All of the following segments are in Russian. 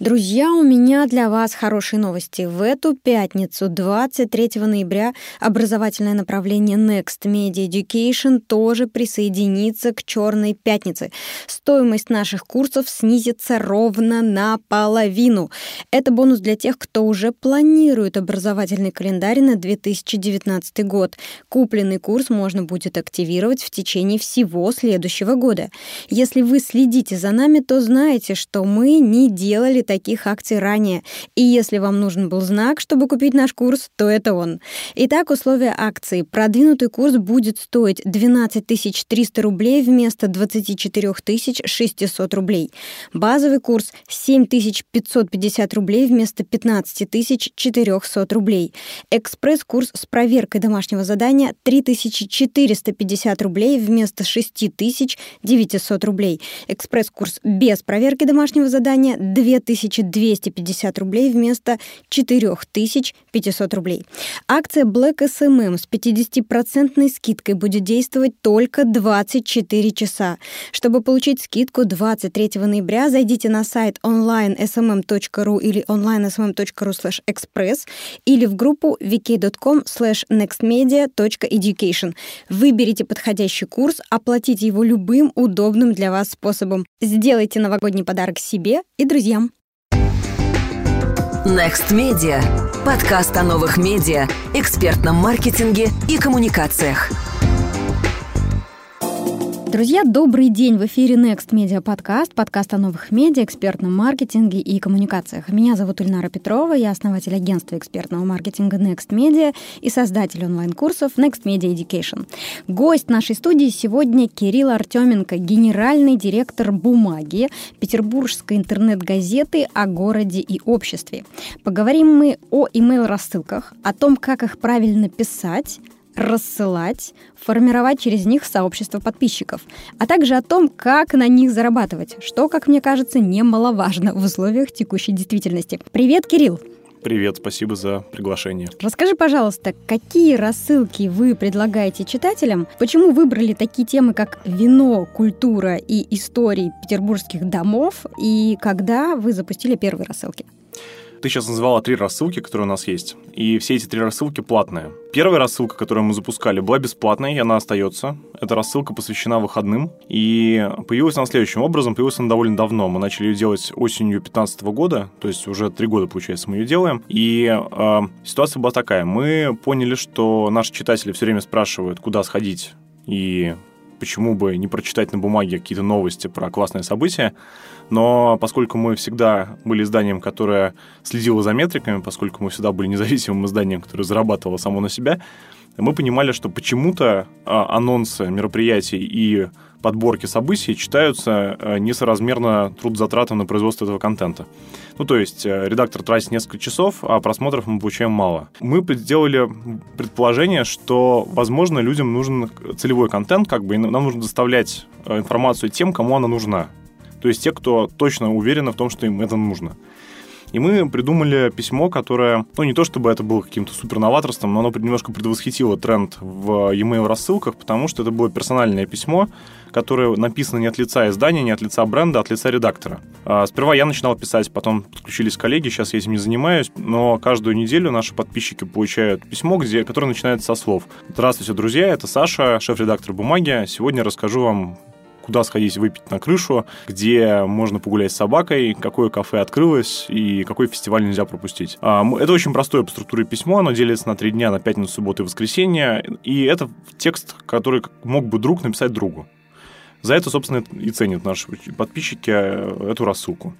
Друзья, у меня для вас хорошие новости. В эту пятницу, 23 ноября, образовательное направление Next Media Education тоже присоединится к Черной пятнице. Стоимость наших курсов снизится ровно наполовину. Это бонус для тех, кто уже планирует образовательный календарь на 2019 год. Купленный курс можно будет активировать в течение всего следующего года. Если вы следите за нами, то знаете, что мы не делали таких акций ранее. И если вам нужен был знак, чтобы купить наш курс, то это он. Итак, условия акции. Продвинутый курс будет стоить 12 300 рублей вместо 24 600 рублей. Базовый курс 7 550 рублей вместо 15 400 рублей. Экспресс-курс с проверкой домашнего задания 3450 рублей вместо 6900 рублей. Экспресс-курс без проверки домашнего задания 2250 рублей вместо 4500 рублей. Акция Black SMM с 50% скидкой будет действовать только 24 часа. Чтобы получить скидку 23 ноября, зайдите на сайт onlinesmm.ru или onlinesmm.ru slash express или в группу vk.com slash nextmedia.education. Выберите подходящий курс, оплатите его любым удобным для вас способом. Сделайте новогодний подарок себе и друзьям. Next Media. Подкаст о новых медиа, экспертном маркетинге и коммуникациях. Друзья, добрый день! В эфире Next Media Podcast, подкаст о новых медиа, экспертном маркетинге и коммуникациях. Меня зовут Ильнара Петрова, я основатель агентства экспертного маркетинга Next Media и создатель онлайн-курсов Next Media Education. Гость нашей студии сегодня Кирилл Артеменко, генеральный директор «Бумаги» петербургской интернет-газеты о городе и обществе. Поговорим мы о email-рассылках, о том, как их правильно писать, рассылать, формировать через них сообщество подписчиков, а также о том, как на них зарабатывать, что, как мне кажется, немаловажно в условиях текущей действительности. Привет, Кирилл! Привет, спасибо за приглашение. Расскажи, пожалуйста, какие рассылки вы предлагаете читателям? Почему выбрали такие темы, как вино, культура и истории петербургских домов? И когда вы запустили первые рассылки? Ты сейчас назвала три рассылки, которые у нас есть. И все эти три рассылки платные. Первая рассылка, которую мы запускали, была бесплатной, и она остается. Эта рассылка посвящена выходным. И появилась она следующим образом. Появилась она довольно давно. Мы начали ее делать осенью 2015 года. То есть уже три года, получается, мы ее делаем. И э, ситуация была такая. Мы поняли, что наши читатели все время спрашивают, куда сходить и почему бы не прочитать на бумаге какие-то новости про классные события. Но поскольку мы всегда были изданием, которое следило за метриками, поскольку мы всегда были независимым изданием, которое зарабатывало само на себя, мы понимали, что почему-то а, анонсы мероприятий и подборки событий читаются а, несоразмерно трудозатратам на производство этого контента. Ну, то есть э, редактор тратит несколько часов, а просмотров мы получаем мало. Мы сделали предположение, что, возможно, людям нужен целевой контент, как бы, и нам нужно доставлять э, информацию тем, кому она нужна. То есть те, кто точно уверены в том, что им это нужно. И мы придумали письмо, которое, ну, не то чтобы это было каким-то супер новаторством, но оно немножко предвосхитило тренд в e-mail рассылках, потому что это было персональное письмо, которое написано не от лица издания, не от лица бренда, а от лица редактора. А сперва я начинал писать, потом подключились коллеги, сейчас я этим не занимаюсь, но каждую неделю наши подписчики получают письмо, где, которое начинается со слов «Здравствуйте, друзья, это Саша, шеф-редактор «Бумаги». Сегодня расскажу вам куда сходить выпить на крышу, где можно погулять с собакой, какое кафе открылось и какой фестиваль нельзя пропустить. А, это очень простое по структуре письмо, оно делится на три дня, на пятницу, субботу и воскресенье, и это текст, который мог бы друг написать другу. За это, собственно, и ценят наши подписчики э, эту рассылку.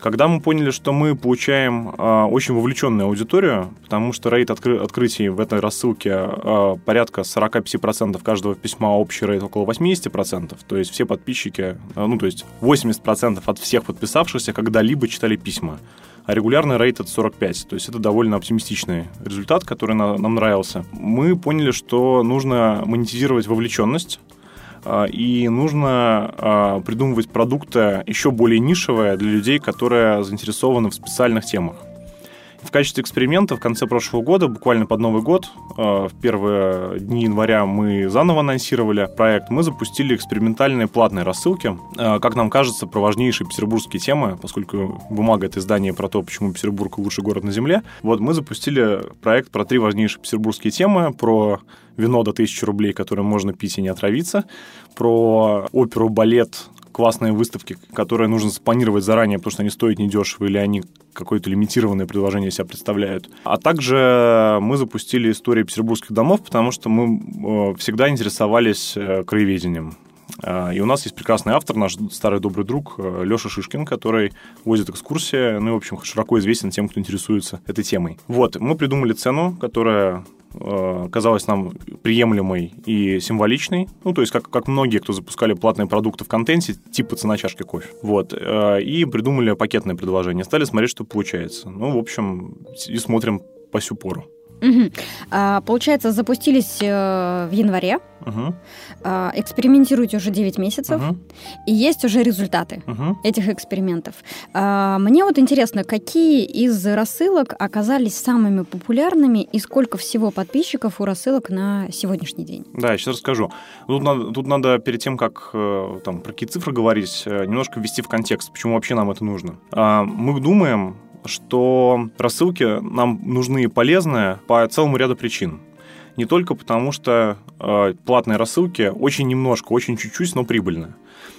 Когда мы поняли, что мы получаем э, очень вовлеченную аудиторию, потому что рейд откры- открытий в этой рассылке э, порядка 45% каждого письма, общий рейд около 80%, то есть все подписчики, э, ну то есть 80% от всех подписавшихся когда-либо читали письма а регулярный рейд это 45. То есть это довольно оптимистичный результат, который на, нам нравился. Мы поняли, что нужно монетизировать вовлеченность, и нужно а, придумывать продукты еще более нишевые для людей, которые заинтересованы в специальных темах. В качестве эксперимента в конце прошлого года, буквально под Новый год, э, в первые дни января мы заново анонсировали проект, мы запустили экспериментальные платные рассылки, э, как нам кажется, про важнейшие петербургские темы, поскольку бумага — это издание про то, почему Петербург — лучший город на Земле. Вот мы запустили проект про три важнейшие петербургские темы, про вино до 1000 рублей, которое можно пить и не отравиться, про оперу, балет, классные выставки, которые нужно спланировать заранее, потому что они стоят недешево или они какое-то лимитированное предложение себя представляют. А также мы запустили историю петербургских домов, потому что мы э, всегда интересовались э, краеведением. Э, и у нас есть прекрасный автор, наш старый добрый друг Леша Шишкин, который возит экскурсии, ну и, в общем, широко известен тем, кто интересуется этой темой. Вот, мы придумали цену, которая казалась нам приемлемой и символичной. Ну, то есть, как, как многие, кто запускали платные продукты в контенте, типа цена чашки кофе. Вот. Э, и придумали пакетное предложение. Стали смотреть, что получается. Ну, в общем, и смотрим по сю пору. Угу. А, получается, запустились э, в январе, угу. а, экспериментируете уже 9 месяцев, угу. и есть уже результаты угу. этих экспериментов. А, мне вот интересно, какие из рассылок оказались самыми популярными и сколько всего подписчиков у рассылок на сегодняшний день? Да, я сейчас расскажу. Тут надо, тут надо перед тем, как э, там, про какие цифры говорить, э, немножко ввести в контекст, почему вообще нам это нужно. А, мы думаем, что рассылки нам нужны и полезны по целому ряду причин. Не только потому, что э, платные рассылки очень немножко, очень чуть-чуть, но прибыльны.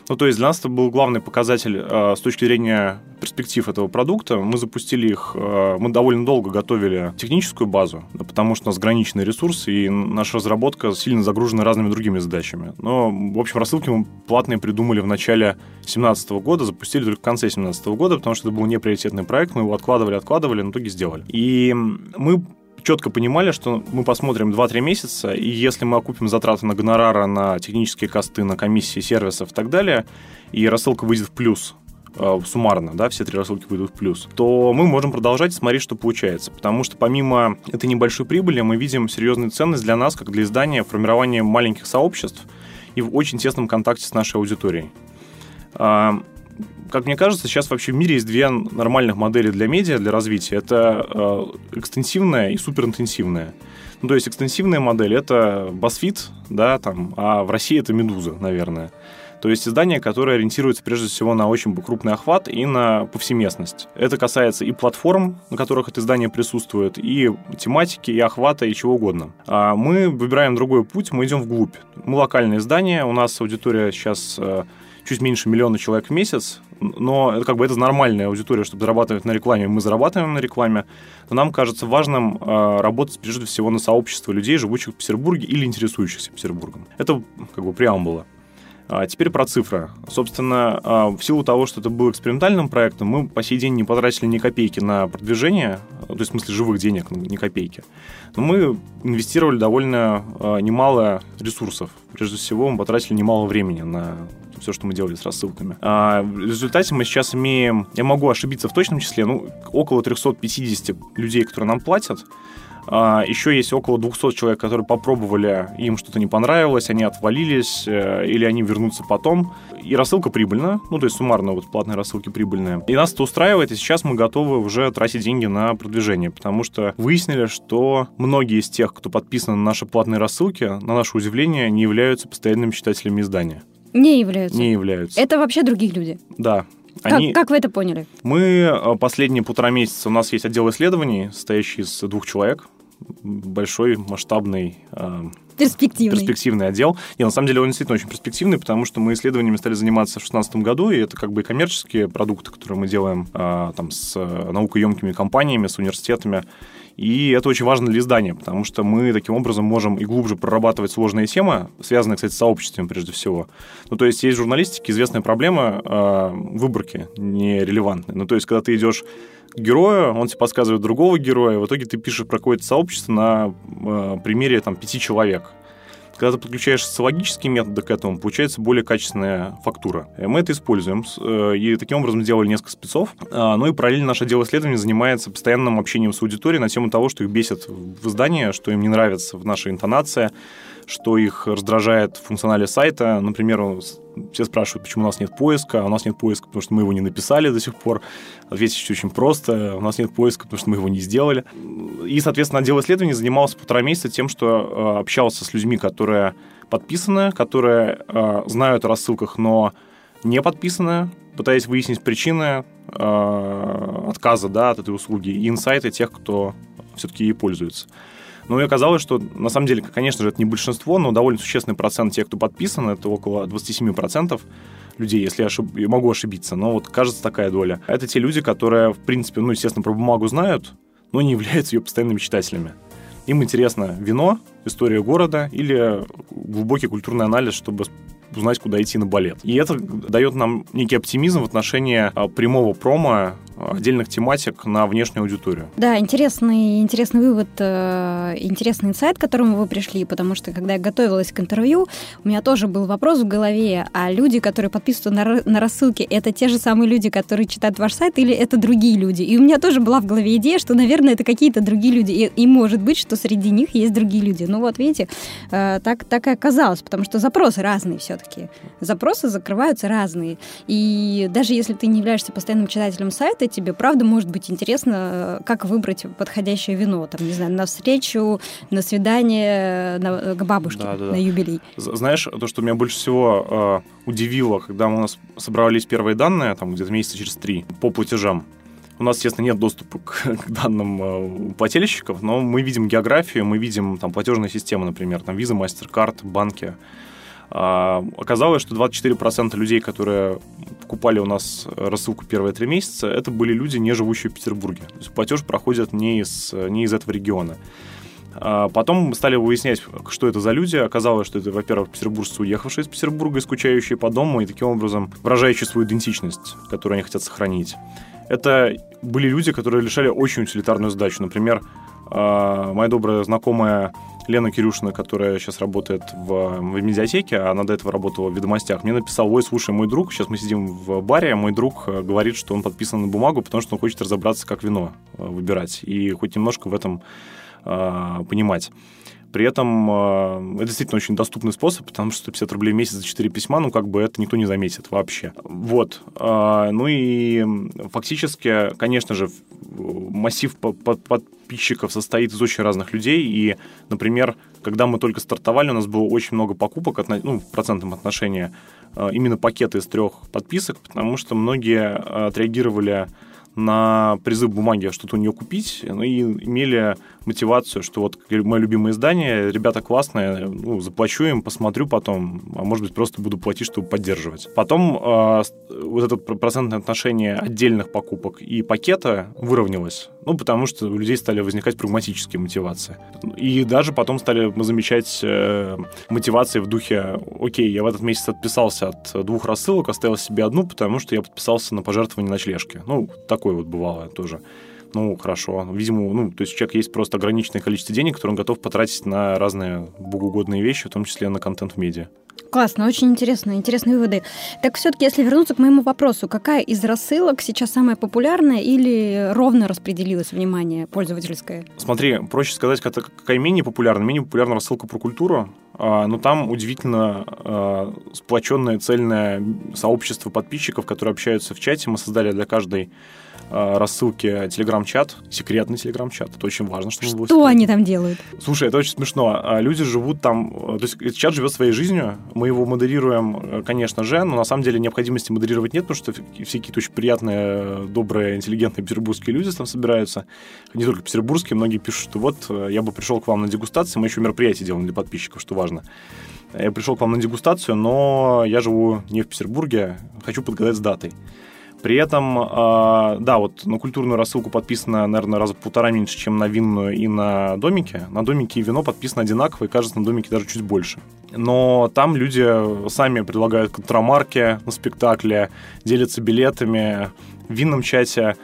Ну, то есть для нас это был главный показатель э, с точки зрения перспектив этого продукта. Мы запустили их, э, мы довольно долго готовили техническую базу, потому что у нас ограниченный ресурс, и наша разработка сильно загружена разными другими задачами. Но, в общем, рассылки мы платные придумали в начале 2017 года, запустили только в конце 2017 года, потому что это был неприоритетный проект, мы его откладывали, откладывали, но в итоге сделали. И мы четко понимали, что мы посмотрим 2-3 месяца, и если мы окупим затраты на гонорары, на технические косты, на комиссии сервисов и так далее, и рассылка выйдет в плюс, э, суммарно, да, все три рассылки выйдут в плюс, то мы можем продолжать смотреть, что получается. Потому что помимо этой небольшой прибыли мы видим серьезную ценность для нас, как для издания, формирования маленьких сообществ и в очень тесном контакте с нашей аудиторией. Как мне кажется, сейчас вообще в мире есть две нормальных модели для медиа, для развития. Это э, экстенсивная и суперинтенсивная. Ну, то есть экстенсивная модель — это BuzzFeed, да, там, а в России это «Медуза», наверное. То есть издание, которое ориентируется прежде всего на очень крупный охват и на повсеместность. Это касается и платформ, на которых это издание присутствует, и тематики, и охвата, и чего угодно. А мы выбираем другой путь, мы идем вглубь. Мы локальное издание, у нас аудитория сейчас э, чуть меньше миллиона человек в месяц, но это как бы это нормальная аудитория, чтобы зарабатывать на рекламе, мы зарабатываем на рекламе, но нам кажется важным э, работать прежде всего на сообщество людей, живущих в Петербурге или интересующихся Петербургом. Это как бы преамбула. А теперь про цифры. Собственно, а, в силу того, что это был экспериментальным проектом, мы по сей день не потратили ни копейки на продвижение, то есть в смысле живых денег, ни копейки. Но мы инвестировали довольно а, немало ресурсов. Прежде всего, мы потратили немало времени на все, что мы делали с рассылками. А в результате мы сейчас имеем, я могу ошибиться в точном числе, ну, около 350 людей, которые нам платят. А, еще есть около 200 человек, которые попробовали, им что-то не понравилось, они отвалились, э, или они вернутся потом. И рассылка прибыльна, ну, то есть суммарно вот платные рассылки прибыльные. И нас это устраивает, и сейчас мы готовы уже тратить деньги на продвижение, потому что выяснили, что многие из тех, кто подписан на наши платные рассылки, на наше удивление, не являются постоянными читателями издания. Не являются? Не являются. Это вообще другие люди? Да. Они... Как, как вы это поняли? Мы э, последние полтора месяца, у нас есть отдел исследований, состоящий из двух человек, большой, масштабный, э, перспективный. перспективный отдел. И на самом деле он действительно очень перспективный, потому что мы исследованиями стали заниматься в 2016 году, и это как бы и коммерческие продукты, которые мы делаем э, там с э, наукоемкими компаниями, с университетами. И это очень важно для издания, потому что мы таким образом можем и глубже прорабатывать сложные темы, связанные, кстати, с сообществом прежде всего. Ну, то есть есть в журналистике известная проблема э, выборки нерелевантной. Ну, то есть когда ты идешь героя, он тебе подсказывает другого героя, в итоге ты пишешь про какое-то сообщество на э, примере там, пяти человек. Когда ты подключаешь социологические методы к этому, получается более качественная фактура. И мы это используем. Э, и таким образом сделали несколько спецов. А, ну и параллельно наше отдел исследований занимается постоянным общением с аудиторией на тему того, что их бесит в издании, что им не нравится в нашей интонации, что их раздражает в функционале сайта. Например, все спрашивают, почему у нас нет поиска. А у нас нет поиска, потому что мы его не написали до сих пор. Ответить очень просто. У нас нет поиска, потому что мы его не сделали. И, соответственно, отдел исследований занимался полтора месяца тем, что э, общался с людьми, которые подписаны, которые знают о рассылках, но не подписаны, пытаясь выяснить причины отказа да, от этой услуги и инсайты тех, кто все-таки ей пользуется. Ну и оказалось, что на самом деле, конечно же, это не большинство, но довольно существенный процент тех, кто подписан, это около 27% людей, если я, ошиб... могу ошибиться, но вот кажется такая доля. Это те люди, которые, в принципе, ну, естественно, про бумагу знают, но не являются ее постоянными читателями. Им интересно вино, история города или глубокий культурный анализ, чтобы узнать, куда идти на балет. И это дает нам некий оптимизм в отношении а, прямого промо отдельных тематик на внешнюю аудиторию. Да, интересный, интересный вывод, э, интересный инсайт, к которому вы пришли, потому что, когда я готовилась к интервью, у меня тоже был вопрос в голове, а люди, которые подписываются на, на рассылки, это те же самые люди, которые читают ваш сайт, или это другие люди? И у меня тоже была в голове идея, что, наверное, это какие-то другие люди, и, и может быть, что среди них есть другие люди. Ну вот, видите, э, так, так и оказалось, потому что запросы разные все-таки. Запросы закрываются разные. И даже если ты не являешься постоянным читателем сайта, тебе правда может быть интересно, как выбрать подходящее вино, там, не знаю, на встречу, на свидание на, к бабушке да, да, на юбилей. Знаешь, то, что меня больше всего э, удивило, когда у нас собрались первые данные, там где-то месяца через три, по платежам, у нас, естественно, нет доступа к, к данным э, плательщиков, но мы видим географию, мы видим там платежные системы, например, там Visa, MasterCard, банки. А, оказалось, что 24% людей, которые покупали у нас рассылку первые три месяца, это были люди, не живущие в Петербурге. То есть платеж проходит не из, не из этого региона. А потом мы стали выяснять, что это за люди. Оказалось, что это, во-первых, петербуржцы, уехавшие из Петербурга, скучающие по дому и таким образом выражающие свою идентичность, которую они хотят сохранить. Это были люди, которые решали очень утилитарную задачу. Например, а, моя добрая знакомая Лена Кирюшина, которая сейчас работает в, в медиатеке, а она до этого работала в «Ведомостях», мне написал, ой, слушай, мой друг, сейчас мы сидим в баре, мой друг э, говорит, что он подписан на бумагу, потому что он хочет разобраться, как вино э, выбирать, и хоть немножко в этом э, понимать. При этом э, это действительно очень доступный способ, потому что 150 рублей в месяц за 4 письма, ну, как бы это никто не заметит вообще. Вот. Э, ну и фактически, конечно же, массив подписчиков состоит из очень разных людей, и, например, когда мы только стартовали, у нас было очень много покупок, ну, в процентном отношении, э, именно пакеты из трех подписок, потому что многие отреагировали на призыв бумаги что-то у нее купить, ну и имели мотивацию, что вот мое любимое издание, ребята классные, ну, заплачу им, посмотрю потом, а может быть, просто буду платить, чтобы поддерживать. Потом э, вот это процентное отношение отдельных покупок и пакета выровнялось, ну, потому что у людей стали возникать прагматические мотивации. И даже потом стали мы замечать э, мотивации в духе, окей, я в этот месяц отписался от двух рассылок, оставил себе одну, потому что я подписался на пожертвование ночлежки. Ну, такое вот бывало тоже ну, хорошо. Видимо, ну, то есть у человека есть просто ограниченное количество денег, которые он готов потратить на разные богоугодные вещи, в том числе на контент в медиа. Классно, очень интересно, интересные выводы. Так все-таки, если вернуться к моему вопросу, какая из рассылок сейчас самая популярная или ровно распределилось внимание пользовательское? Смотри, проще сказать, какая менее популярна. Менее популярна рассылка про культуру, но там удивительно а, сплоченное цельное сообщество подписчиков, которые общаются в чате. Мы создали для каждой Э, рассылки телеграм-чат, секретный телеграм-чат. Это очень важно, что Что они там делают? Слушай, это очень смешно. А люди живут там... То есть чат живет своей жизнью. Мы его модерируем, э, конечно же, но на самом деле необходимости модерировать нет, потому что все какие-то очень приятные, добрые, интеллигентные петербургские люди там собираются. Не только петербургские, многие пишут, что вот э, я бы пришел к вам на дегустацию, мы еще мероприятие делаем для подписчиков, что важно. Я пришел к вам на дегустацию, но я живу не в Петербурге, хочу подгадать с датой. При этом, э, да, вот на культурную рассылку подписано, наверное, раза полтора меньше, чем на винную и на домике. На домике и вино подписано одинаково, и кажется, на домике даже чуть больше. Но там люди сами предлагают контрамарки на спектакле, делятся билетами. В винном чате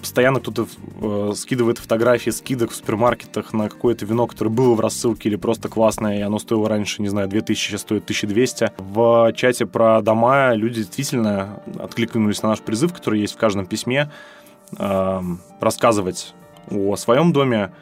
постоянно кто-то э, скидывает фотографии скидок в супермаркетах на какое-то вино, которое было в рассылке или просто классное, и оно стоило раньше, не знаю, 2000, сейчас стоит 1200. В чате про дома люди действительно откликнулись на наш призыв, который есть в каждом письме, э, рассказывать о своем доме,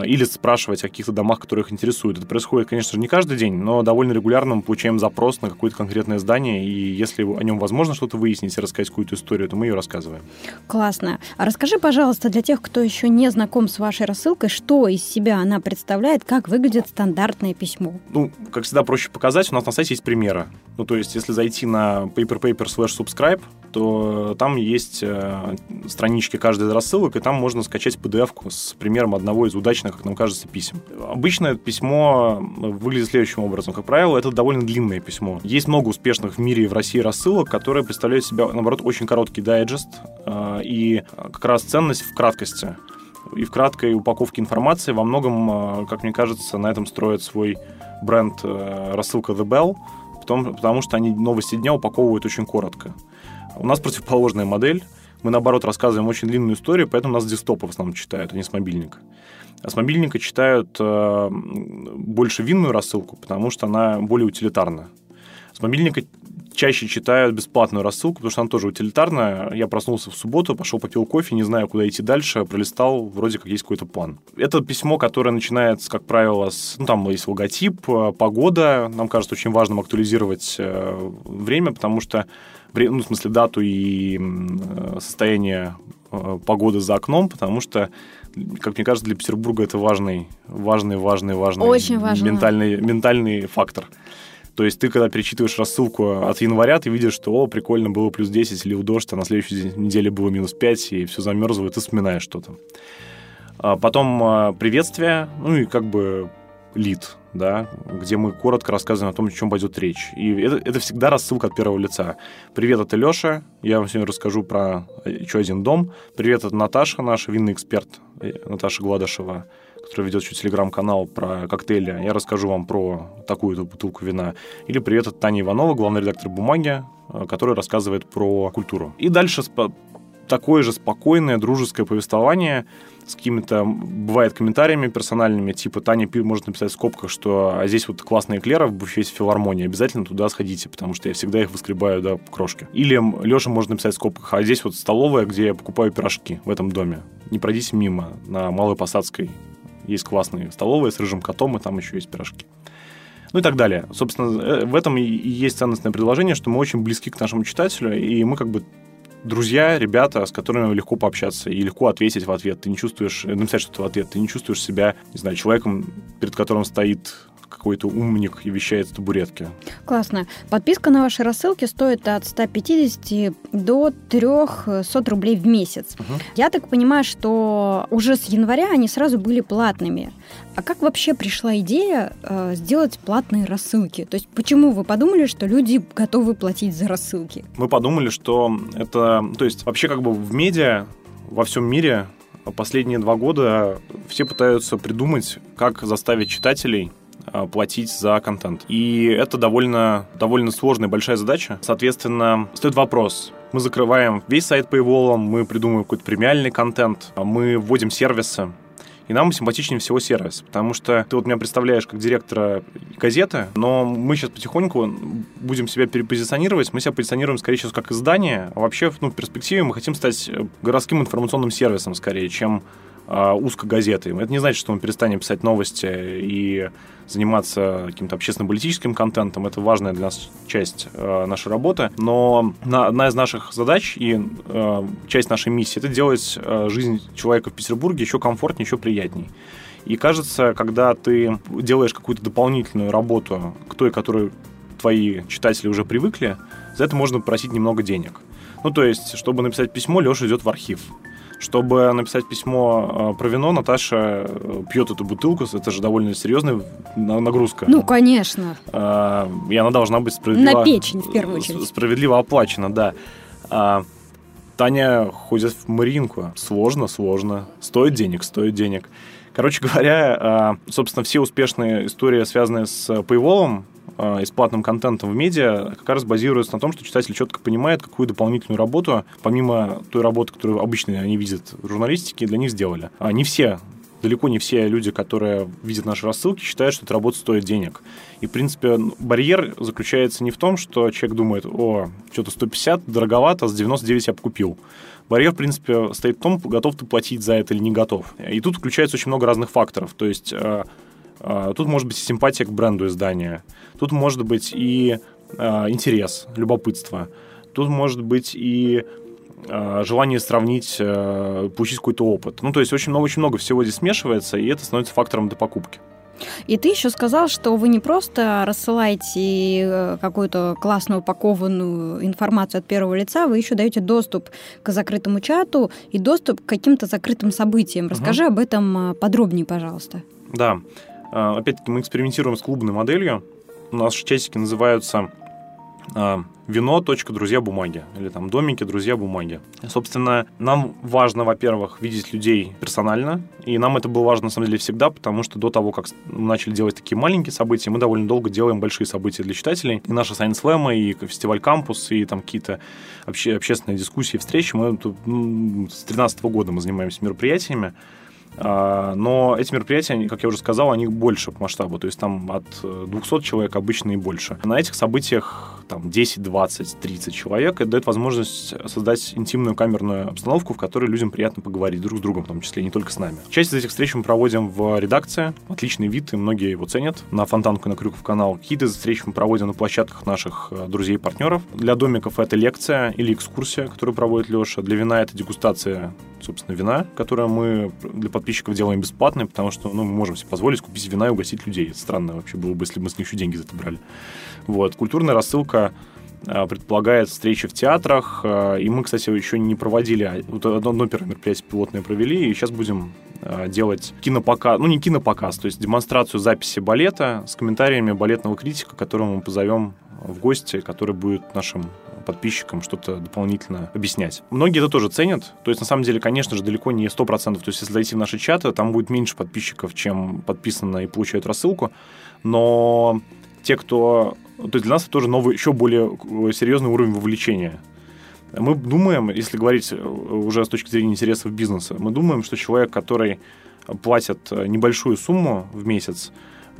или спрашивать о каких-то домах, которые их интересуют. Это происходит, конечно же, не каждый день, но довольно регулярно мы получаем запрос на какое-то конкретное здание, и если о нем возможно что-то выяснить и рассказать какую-то историю, то мы ее рассказываем. Классно. А расскажи, пожалуйста, для тех, кто еще не знаком с вашей рассылкой, что из себя она представляет, как выглядит стандартное письмо? Ну, как всегда, проще показать. У нас на сайте есть примеры. Ну, то есть, если зайти на paperpaper slash subscribe, то там есть э, странички каждой из рассылок, и там можно скачать PDF с примером одного из удачных, как нам кажется, писем. Обычно это письмо выглядит следующим образом. Как правило, это довольно длинное письмо. Есть много успешных в мире и в России рассылок, которые представляют себя, наоборот, очень короткий дайджест, э, и как раз ценность в краткости и в краткой упаковке информации во многом, э, как мне кажется, на этом строит свой бренд рассылка The Bell, потому, потому что они новости дня упаковывают очень коротко. У нас противоположная модель. Мы, наоборот, рассказываем очень длинную историю, поэтому нас десктопы в основном читают, а не с мобильника. А с мобильника читают э, больше винную рассылку, потому что она более утилитарна. С мобильника чаще читают бесплатную рассылку, потому что она тоже утилитарная. Я проснулся в субботу, пошел попил кофе, не знаю, куда идти дальше, пролистал, вроде как есть какой-то план. Это письмо, которое начинается, как правило, с... Ну, там есть логотип, э, погода. Нам кажется очень важным актуализировать э, время, потому что ну, в смысле, дату и состояние погоды за окном, потому что, как мне кажется, для Петербурга это важный, важный, важный, важный Очень важный. Ментальный, ментальный фактор. То есть ты, когда перечитываешь рассылку от января, ты видишь, что, о, прикольно, было плюс 10 или дождь, а на следующей неделе было минус 5, и все замерзло, и ты вспоминаешь что-то. А потом э, приветствие, ну и как бы лид, да, где мы коротко рассказываем о том, о чем пойдет речь. И это, это всегда рассылка от первого лица. Привет, это Леша. Я вам сегодня расскажу про еще один дом. Привет, это Наташа, наш винный эксперт, э, Наташа Гладышева, которая ведет еще телеграм-канал про коктейли. Я расскажу вам про такую-то бутылку вина. Или привет, это Таня Иванова, главный редактор «Бумаги», э, которая рассказывает про культуру. И дальше такое же спокойное, дружеское повествование с какими-то, бывает, комментариями персональными, типа Таня может написать в скобках, что а здесь вот классные эклеры в буфете филармонии, обязательно туда сходите, потому что я всегда их выскребаю до крошки. Или Леша может написать в скобках, а здесь вот столовая, где я покупаю пирожки в этом доме. Не пройдите мимо, на Малой Посадской есть классные столовые с рыжим котом, и там еще есть пирожки ну и так далее. Собственно, э, в этом и есть ценностное предложение, что мы очень близки к нашему читателю, и мы как бы друзья, ребята, с которыми легко пообщаться и легко ответить в ответ. Ты не чувствуешь, написать что-то в ответ, ты не чувствуешь себя, не знаю, человеком, перед которым стоит какой-то умник и вещает с табуретки. Классно. Подписка на ваши рассылки стоит от 150 до 300 рублей в месяц. Угу. Я так понимаю, что уже с января они сразу были платными. А как вообще пришла идея э, сделать платные рассылки? То есть почему вы подумали, что люди готовы платить за рассылки? Мы подумали, что это... То есть вообще как бы в медиа во всем мире последние два года все пытаются придумать, как заставить читателей платить за контент. И это довольно, довольно сложная, большая задача. Соответственно, стоит вопрос. Мы закрываем весь сайт по Paywall, мы придумываем какой-то премиальный контент, мы вводим сервисы, и нам симпатичнее всего сервис, потому что ты вот меня представляешь как директора газеты, но мы сейчас потихоньку будем себя перепозиционировать, мы себя позиционируем скорее сейчас как издание, а вообще ну, в перспективе мы хотим стать городским информационным сервисом скорее, чем э, узкогазеты. Это не значит, что мы перестанем писать новости и заниматься каким-то общественно-политическим контентом. Это важная для нас часть э, нашей работы. Но на, одна из наших задач и э, часть нашей миссии это делать э, жизнь человека в Петербурге еще комфортнее, еще приятней. И кажется, когда ты делаешь какую-то дополнительную работу к той, которой твои читатели уже привыкли, за это можно просить немного денег. Ну, то есть, чтобы написать письмо, Леша идет в архив. Чтобы написать письмо э, про вино, Наташа э, пьет эту бутылку. Это же довольно серьезная нагрузка. Ну, конечно. Э, и она должна быть справедливо... На печень, в первую очередь. Справедливо оплачена, да. А Таня ходит в Маринку. Сложно, сложно. Стоит денег, стоит денег. Короче говоря, собственно, все успешные истории, связанные с Paywall, э, и с платным контентом в медиа как раз базируется на том, что читатель четко понимает, какую дополнительную работу, помимо той работы, которую обычно они видят в журналистике, для них сделали. А не все далеко не все люди, которые видят наши рассылки, считают, что эта работа стоит денег. И, в принципе, барьер заключается не в том, что человек думает, о, что-то 150, дороговато, с 99 я купил. Барьер, в принципе, стоит в том, готов ты платить за это или не готов. И тут включается очень много разных факторов. То есть э, тут может быть и симпатия к бренду издания, тут может быть и э, интерес, любопытство, тут может быть и э, желание сравнить, получить какой-то опыт. Ну, то есть очень много, очень много всего здесь смешивается, и это становится фактором до покупки. И ты еще сказал, что вы не просто рассылаете э, какую-то классно упакованную информацию от первого лица, вы еще даете доступ к закрытому чату и доступ к каким-то закрытым событиям. Расскажи угу. об этом э, подробнее, пожалуйста. Да. Э, опять-таки мы экспериментируем с клубной моделью. У нас чатики называются а, вино, друзья, бумаги. Или там домики, друзья, бумаги. Собственно, нам важно, во-первых, видеть людей персонально. И нам это было важно, на самом деле, всегда, потому что до того, как мы начали делать такие маленькие события, мы довольно долго делаем большие события для читателей. И наша Science Slam, и фестиваль Кампус, и там какие-то обще- общественные дискуссии, встречи. Мы с 2013 года мы занимаемся мероприятиями. А, но эти мероприятия, как я уже сказал, они больше по масштабу, то есть там от 200 э, человек обычно и больше. На этих событиях там 10, 20, 30 человек это дает возможность создать интимную камерную обстановку, в которой людям приятно поговорить друг с другом, в том числе не только с нами. Часть из этих встреч мы проводим в редакции, отличный вид, и многие его ценят, на Фонтанку и на Крюков канал. Какие-то из встреч мы проводим на площадках наших э, друзей и партнеров. Для домиков это лекция или экскурсия, которую проводит Леша. Для вина это дегустация собственно, вина, которое мы для подписчиков делаем бесплатно, потому что ну, мы можем себе позволить купить вина и угостить людей. Это странно вообще было бы, если бы мы с них еще деньги за это брали. Вот. Культурная рассылка а, предполагает встречи в театрах. А, и мы, кстати, еще не проводили, а, вот одно первое мероприятие пилотное провели, и сейчас будем делать кинопоказ, ну не кинопоказ, то есть демонстрацию записи балета с комментариями балетного критика, которого мы позовем в гости, который будет нашим подписчикам что-то дополнительно объяснять. Многие это тоже ценят. То есть, на самом деле, конечно же, далеко не 100%. То есть, если зайти в наши чаты, там будет меньше подписчиков, чем подписано и получают рассылку. Но те, кто... То есть, для нас это тоже новый, еще более серьезный уровень вовлечения. Мы думаем, если говорить уже с точки зрения интересов бизнеса, мы думаем, что человек, который платит небольшую сумму в месяц,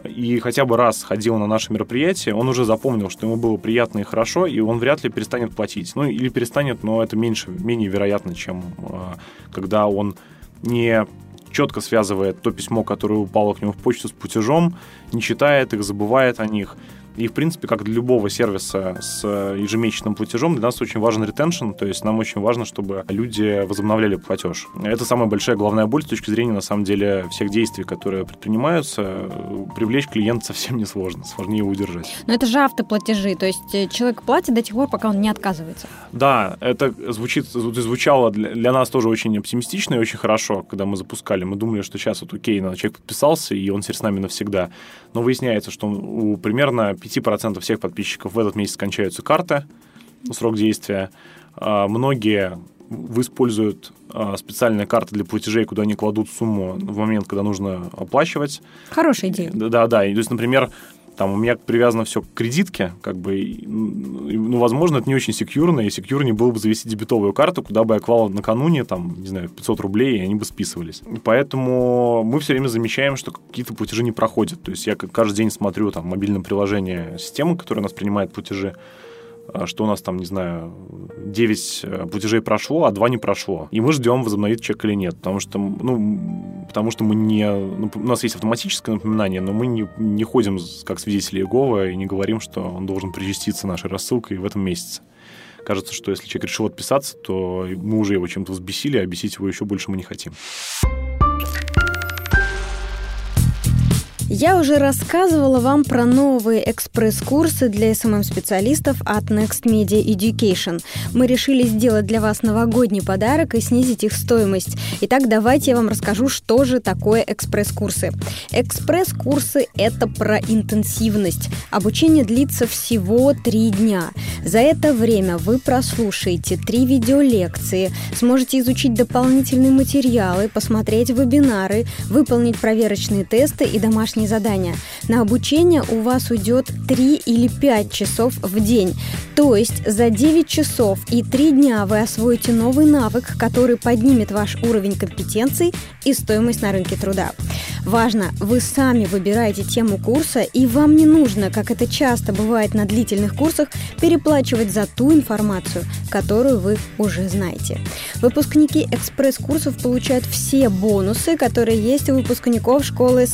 и хотя бы раз ходил на наше мероприятие, он уже запомнил, что ему было приятно и хорошо, и он вряд ли перестанет платить. Ну, или перестанет, но это меньше, менее вероятно, чем э, когда он не четко связывает то письмо, которое упало к нему в почту с платежом, не читает их, забывает о них. И, в принципе, как для любого сервиса с ежемесячным платежом, для нас очень важен ретеншн, то есть нам очень важно, чтобы люди возобновляли платеж. Это самая большая главная боль с точки зрения, на самом деле, всех действий, которые предпринимаются. Привлечь клиента совсем не сложно, сложнее его удержать. Но это же автоплатежи, то есть э, человек платит до тех пор, пока он не отказывается. Да, это звучит, звучало для, для нас тоже очень оптимистично и очень хорошо, когда мы запускали. Мы думали, что сейчас вот окей, человек подписался, и он теперь с нами навсегда. Но выясняется, что у примерно 5% всех подписчиков в этот месяц кончаются карты, срок действия. А, многие используют а, специальные карты для платежей, куда они кладут сумму в момент, когда нужно оплачивать. Хорошая идея. Да, да. И, то есть, например, там у меня привязано все к кредитке, как бы, ну, возможно, это не очень секьюрно, и секьюрнее было бы завести дебетовую карту, куда бы я клал накануне, там, не знаю, 500 рублей, и они бы списывались. Поэтому мы все время замечаем, что какие-то платежи не проходят. То есть я каждый день смотрю там мобильное приложение системы, которая у нас принимает платежи, что у нас там, не знаю, 9 э, платежей прошло, а 2 не прошло. И мы ждем, возобновить чек или нет. Потому что, ну, потому что мы не... Ну, у нас есть автоматическое напоминание, но мы не, не ходим как свидетели Иегова и не говорим, что он должен причаститься нашей рассылкой в этом месяце. Кажется, что если человек решил отписаться, то мы уже его чем-то взбесили, а бесить его еще больше мы не хотим. Я уже рассказывала вам про новые экспресс-курсы для СММ-специалистов от Next Media Education. Мы решили сделать для вас новогодний подарок и снизить их стоимость. Итак, давайте я вам расскажу, что же такое экспресс-курсы. Экспресс-курсы – это про интенсивность. Обучение длится всего три дня. За это время вы прослушаете три видеолекции, сможете изучить дополнительные материалы, посмотреть вебинары, выполнить проверочные тесты и домашние домашние задания. На обучение у вас уйдет 3 или 5 часов в день. То есть за 9 часов и 3 дня вы освоите новый навык, который поднимет ваш уровень компетенций и стоимость на рынке труда. Важно, вы сами выбираете тему курса, и вам не нужно, как это часто бывает на длительных курсах, переплачивать за ту информацию, которую вы уже знаете. Выпускники экспресс-курсов получают все бонусы, которые есть у выпускников школы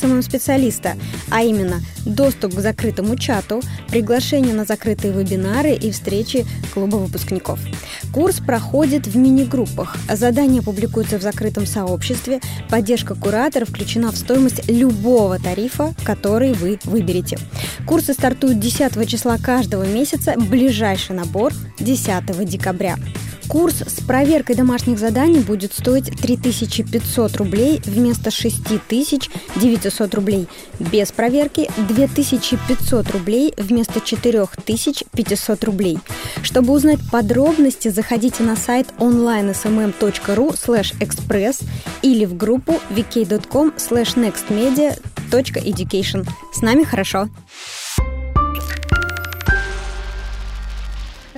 SMM-специалиста, а именно доступ к закрытому чату, приглашение на закрытые вебинары и встречи клуба выпускников. Курс проходит в мини-группах, задания публикуются в закрытом сообществе, поддержка куратора включена в стоимость любого тарифа, который вы выберете. Курсы стартуют 10 числа каждого месяца, ближайший набор 10 декабря. Курс с проверкой домашних заданий будет стоить 3500 рублей вместо 6900 рублей. Без проверки 2500 рублей вместо 4500 рублей. Чтобы узнать подробности, заходите на сайт onlinesmm.ru slash express или в группу vk.com slash nextmedia.education. С нами хорошо!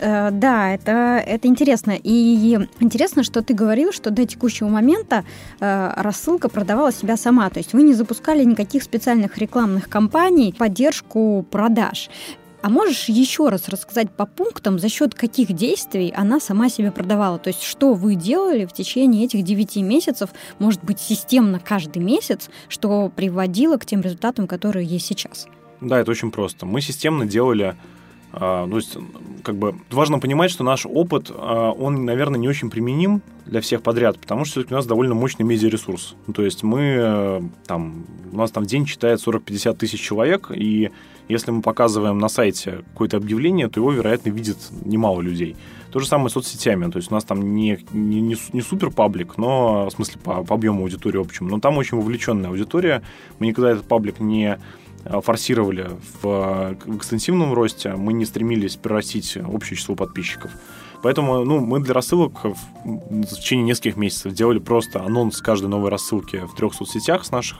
Да, это, это интересно. И интересно, что ты говорил, что до текущего момента э, рассылка продавала себя сама. То есть вы не запускали никаких специальных рекламных кампаний, поддержку продаж. А можешь еще раз рассказать по пунктам, за счет каких действий она сама себя продавала? То есть что вы делали в течение этих 9 месяцев, может быть, системно каждый месяц, что приводило к тем результатам, которые есть сейчас? Да, это очень просто. Мы системно делали то есть, как бы, важно понимать, что наш опыт, а, он, наверное, не очень применим для всех подряд, потому что все-таки у нас довольно мощный медиаресурс. Ну, то есть мы, э, там, у нас там в день читает 40-50 тысяч человек, и если мы показываем на сайте какое-то объявление, то его, вероятно, видит немало людей. То же самое с соцсетями. То есть у нас там не, не, не супер паблик, но в смысле по, по объему аудитории общему, но там очень вовлеченная аудитория. Мы никогда этот паблик не форсировали в, экстенсивном росте, мы не стремились превратить общее число подписчиков. Поэтому ну, мы для рассылок в, в течение нескольких месяцев делали просто анонс каждой новой рассылки в трех соцсетях с наших,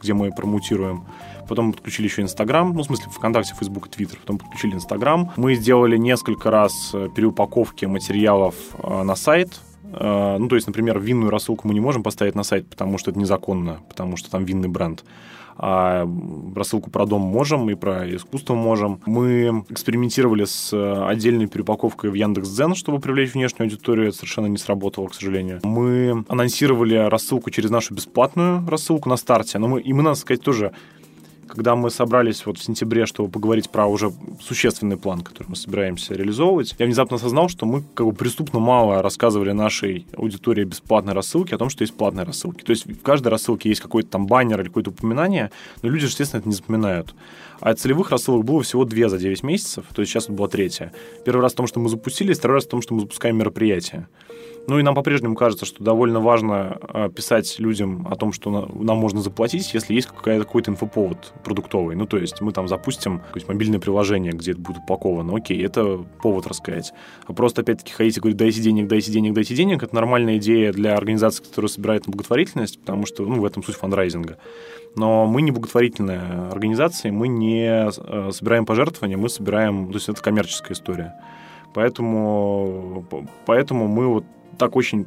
где мы промутируем. Потом подключили еще Инстаграм, ну, в смысле, ВКонтакте, Фейсбук и Твиттер. Потом подключили Инстаграм. Мы сделали несколько раз э, переупаковки материалов э, на сайт, ну, то есть, например, винную рассылку мы не можем поставить на сайт, потому что это незаконно, потому что там винный бренд а рассылку про дом можем и про искусство можем. Мы экспериментировали с отдельной переупаковкой в Яндекс.Дзен, чтобы привлечь внешнюю аудиторию. Это совершенно не сработало, к сожалению. Мы анонсировали рассылку через нашу бесплатную рассылку на старте. Но мы, и мы, надо сказать, тоже когда мы собрались вот в сентябре, чтобы поговорить про уже существенный план, который мы собираемся реализовывать, я внезапно осознал, что мы как бы преступно мало рассказывали нашей аудитории бесплатной рассылки о том, что есть платные рассылки. То есть в каждой рассылке есть какой-то там баннер или какое-то упоминание, но люди, естественно, это не запоминают. А целевых рассылок было всего две за 9 месяцев, то есть сейчас это была третья. Первый раз в том, что мы запустились, второй раз в том, что мы запускаем мероприятие. Ну и нам по-прежнему кажется, что довольно важно а, писать людям о том, что нам можно заплатить, если есть какой-то инфоповод продуктовый. Ну, то есть мы там запустим мобильное приложение, где это будет упаковано. Окей, это повод рассказать. А просто, опять-таки, ходить и говорить, дайте денег, дайте денег, дайте денег, это нормальная идея для организации, которая собирает на благотворительность, потому что, ну, в этом суть фандрайзинга. Но мы не благотворительная организация, мы не э, собираем пожертвования, мы собираем... То есть это коммерческая история. Поэтому, поэтому мы вот так очень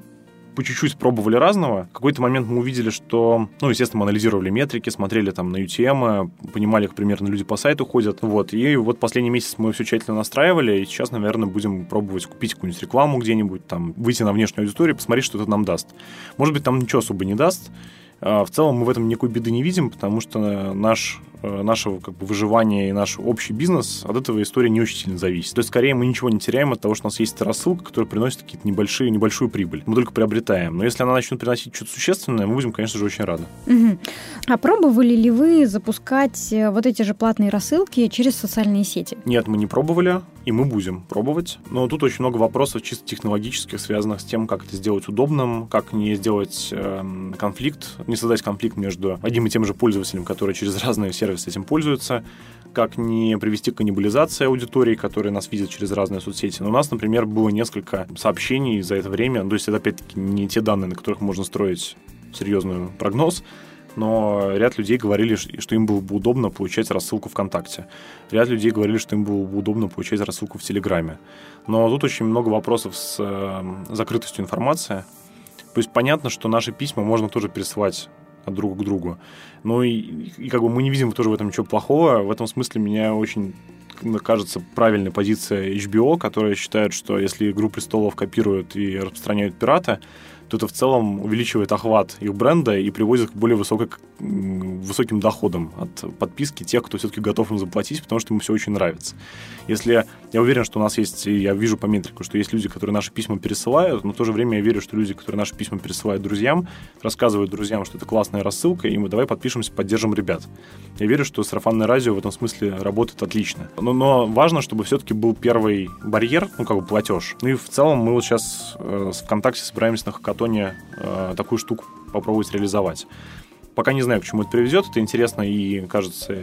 по чуть-чуть пробовали разного. В какой-то момент мы увидели, что, ну, естественно, мы анализировали метрики, смотрели там на UTM, понимали, как примерно люди по сайту ходят. Вот. И вот последний месяц мы все тщательно настраивали, и сейчас, наверное, будем пробовать купить какую-нибудь рекламу где-нибудь, там, выйти на внешнюю аудиторию, посмотреть, что это нам даст. Может быть, там ничего особо не даст, а, в целом мы в этом никакой беды не видим, потому что наш, э, наше как бы, выживание и наш общий бизнес от этого истории не очень сильно зависит. То есть, скорее, мы ничего не теряем от того, что у нас есть рассылка, которая приносит какие-то небольшие, небольшую прибыль. Мы только приобретаем. Но если она начнет приносить что-то существенное, мы будем, конечно же, очень рады. Угу. А пробовали ли вы запускать э, вот эти же платные рассылки через социальные сети? Нет, мы не пробовали, и мы будем пробовать. Но тут очень много вопросов чисто технологических, связанных с тем, как это сделать удобным, как не сделать э, конфликт не создать конфликт между одним и тем же пользователем, который через разные сервисы этим пользуется, как не привести к каннибализации аудитории, которые нас видят через разные соцсети. Но у нас, например, было несколько сообщений за это время, то есть это опять-таки не те данные, на которых можно строить серьезный прогноз, но ряд людей говорили, что им было бы удобно получать рассылку ВКонтакте. Ряд людей говорили, что им было бы удобно получать рассылку в Телеграме. Но тут очень много вопросов с э, закрытостью информации. То есть понятно, что наши письма можно тоже пересылать от друга к другу. Ну и, и как бы мы не видим тоже в этом ничего плохого. В этом смысле меня очень кажется правильная позиция HBO, которая считает, что если «Игру престолов» копируют и распространяют пираты, то это в целом увеличивает охват их бренда и приводит к более высокой, высоким доходам от подписки тех, кто все-таки готов им заплатить, потому что ему все очень нравится. Если я уверен, что у нас есть, я вижу по метрику, что есть люди, которые наши письма пересылают, но в то же время я верю, что люди, которые наши письма пересылают друзьям, рассказывают друзьям, что это классная рассылка, и мы давай подпишемся, поддержим ребят. Я верю, что сарафанное радио в этом смысле работает отлично. Но, но важно, чтобы все-таки был первый барьер, ну, как бы платеж. Ну и в целом мы вот сейчас э, с ВКонтакте собираемся на хакатоне э, такую штуку попробовать реализовать. Пока не знаю, к чему это приведет. Это интересно и, кажется,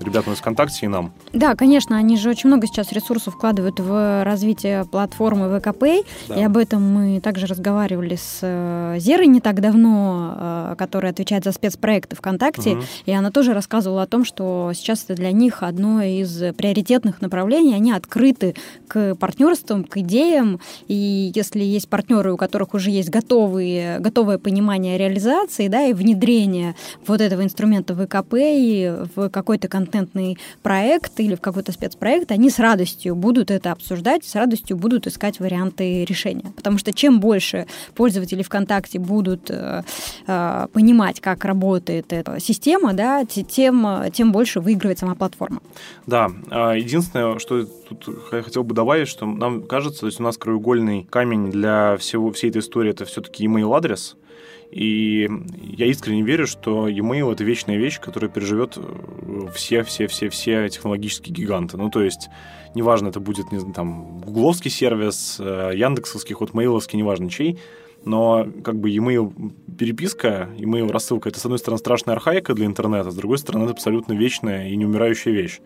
ребятам из ВКонтакте и нам. Да, конечно, они же очень много сейчас ресурсов вкладывают в развитие платформы ВКП. Да. И об этом мы также разговаривали с э, Зерой не так давно, э, которая отвечает за спецпроекты ВКонтакте. Угу. И она тоже рассказывала о том, что сейчас это для них одно из приоритетных направлений. Они открыты к партнерствам, к идеям. И если есть партнеры, у которых уже есть готовые, готовое понимание реализации да, и внедрения вот этого инструмента ВКП и в какой-то контентный проект или в какой-то спецпроект, они с радостью будут это обсуждать, с радостью будут искать варианты решения. Потому что чем больше пользователи ВКонтакте будут э, э, понимать, как работает эта система, да, тем, тем больше выигрывает сама платформа. Да, а, единственное, что тут хотел бы добавить, что нам кажется, то есть у нас краеугольный камень для всего, всей этой истории это все-таки email адрес. И я искренне верю, что e-mail — это вечная вещь, которая переживет все-все-все-все э, технологические гиганты. Ну, то есть, неважно, это будет, не знаю, там, гугловский сервис, э, яндексовский, хотмейловский, неважно чей, но как бы e-mail переписка, e-mail рассылка — это, с одной стороны, страшная архаика для интернета, с другой стороны, это абсолютно вечная и неумирающая вещь.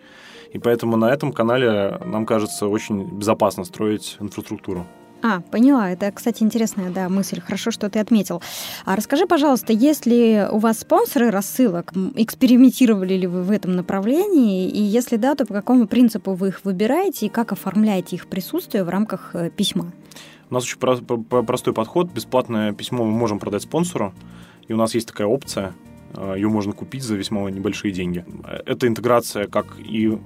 И поэтому на этом канале, нам кажется, очень безопасно строить инфраструктуру. А, поняла. Это, кстати, интересная да, мысль. Хорошо, что ты отметил. А расскажи, пожалуйста, есть ли у вас спонсоры рассылок? Экспериментировали ли вы в этом направлении? И если да, то по какому принципу вы их выбираете и как оформляете их присутствие в рамках э, письма? У нас очень простой подход. Бесплатное письмо мы можем продать спонсору. И у нас есть такая опция. Э, Ее можно купить за весьма небольшие деньги. Это интеграция, как и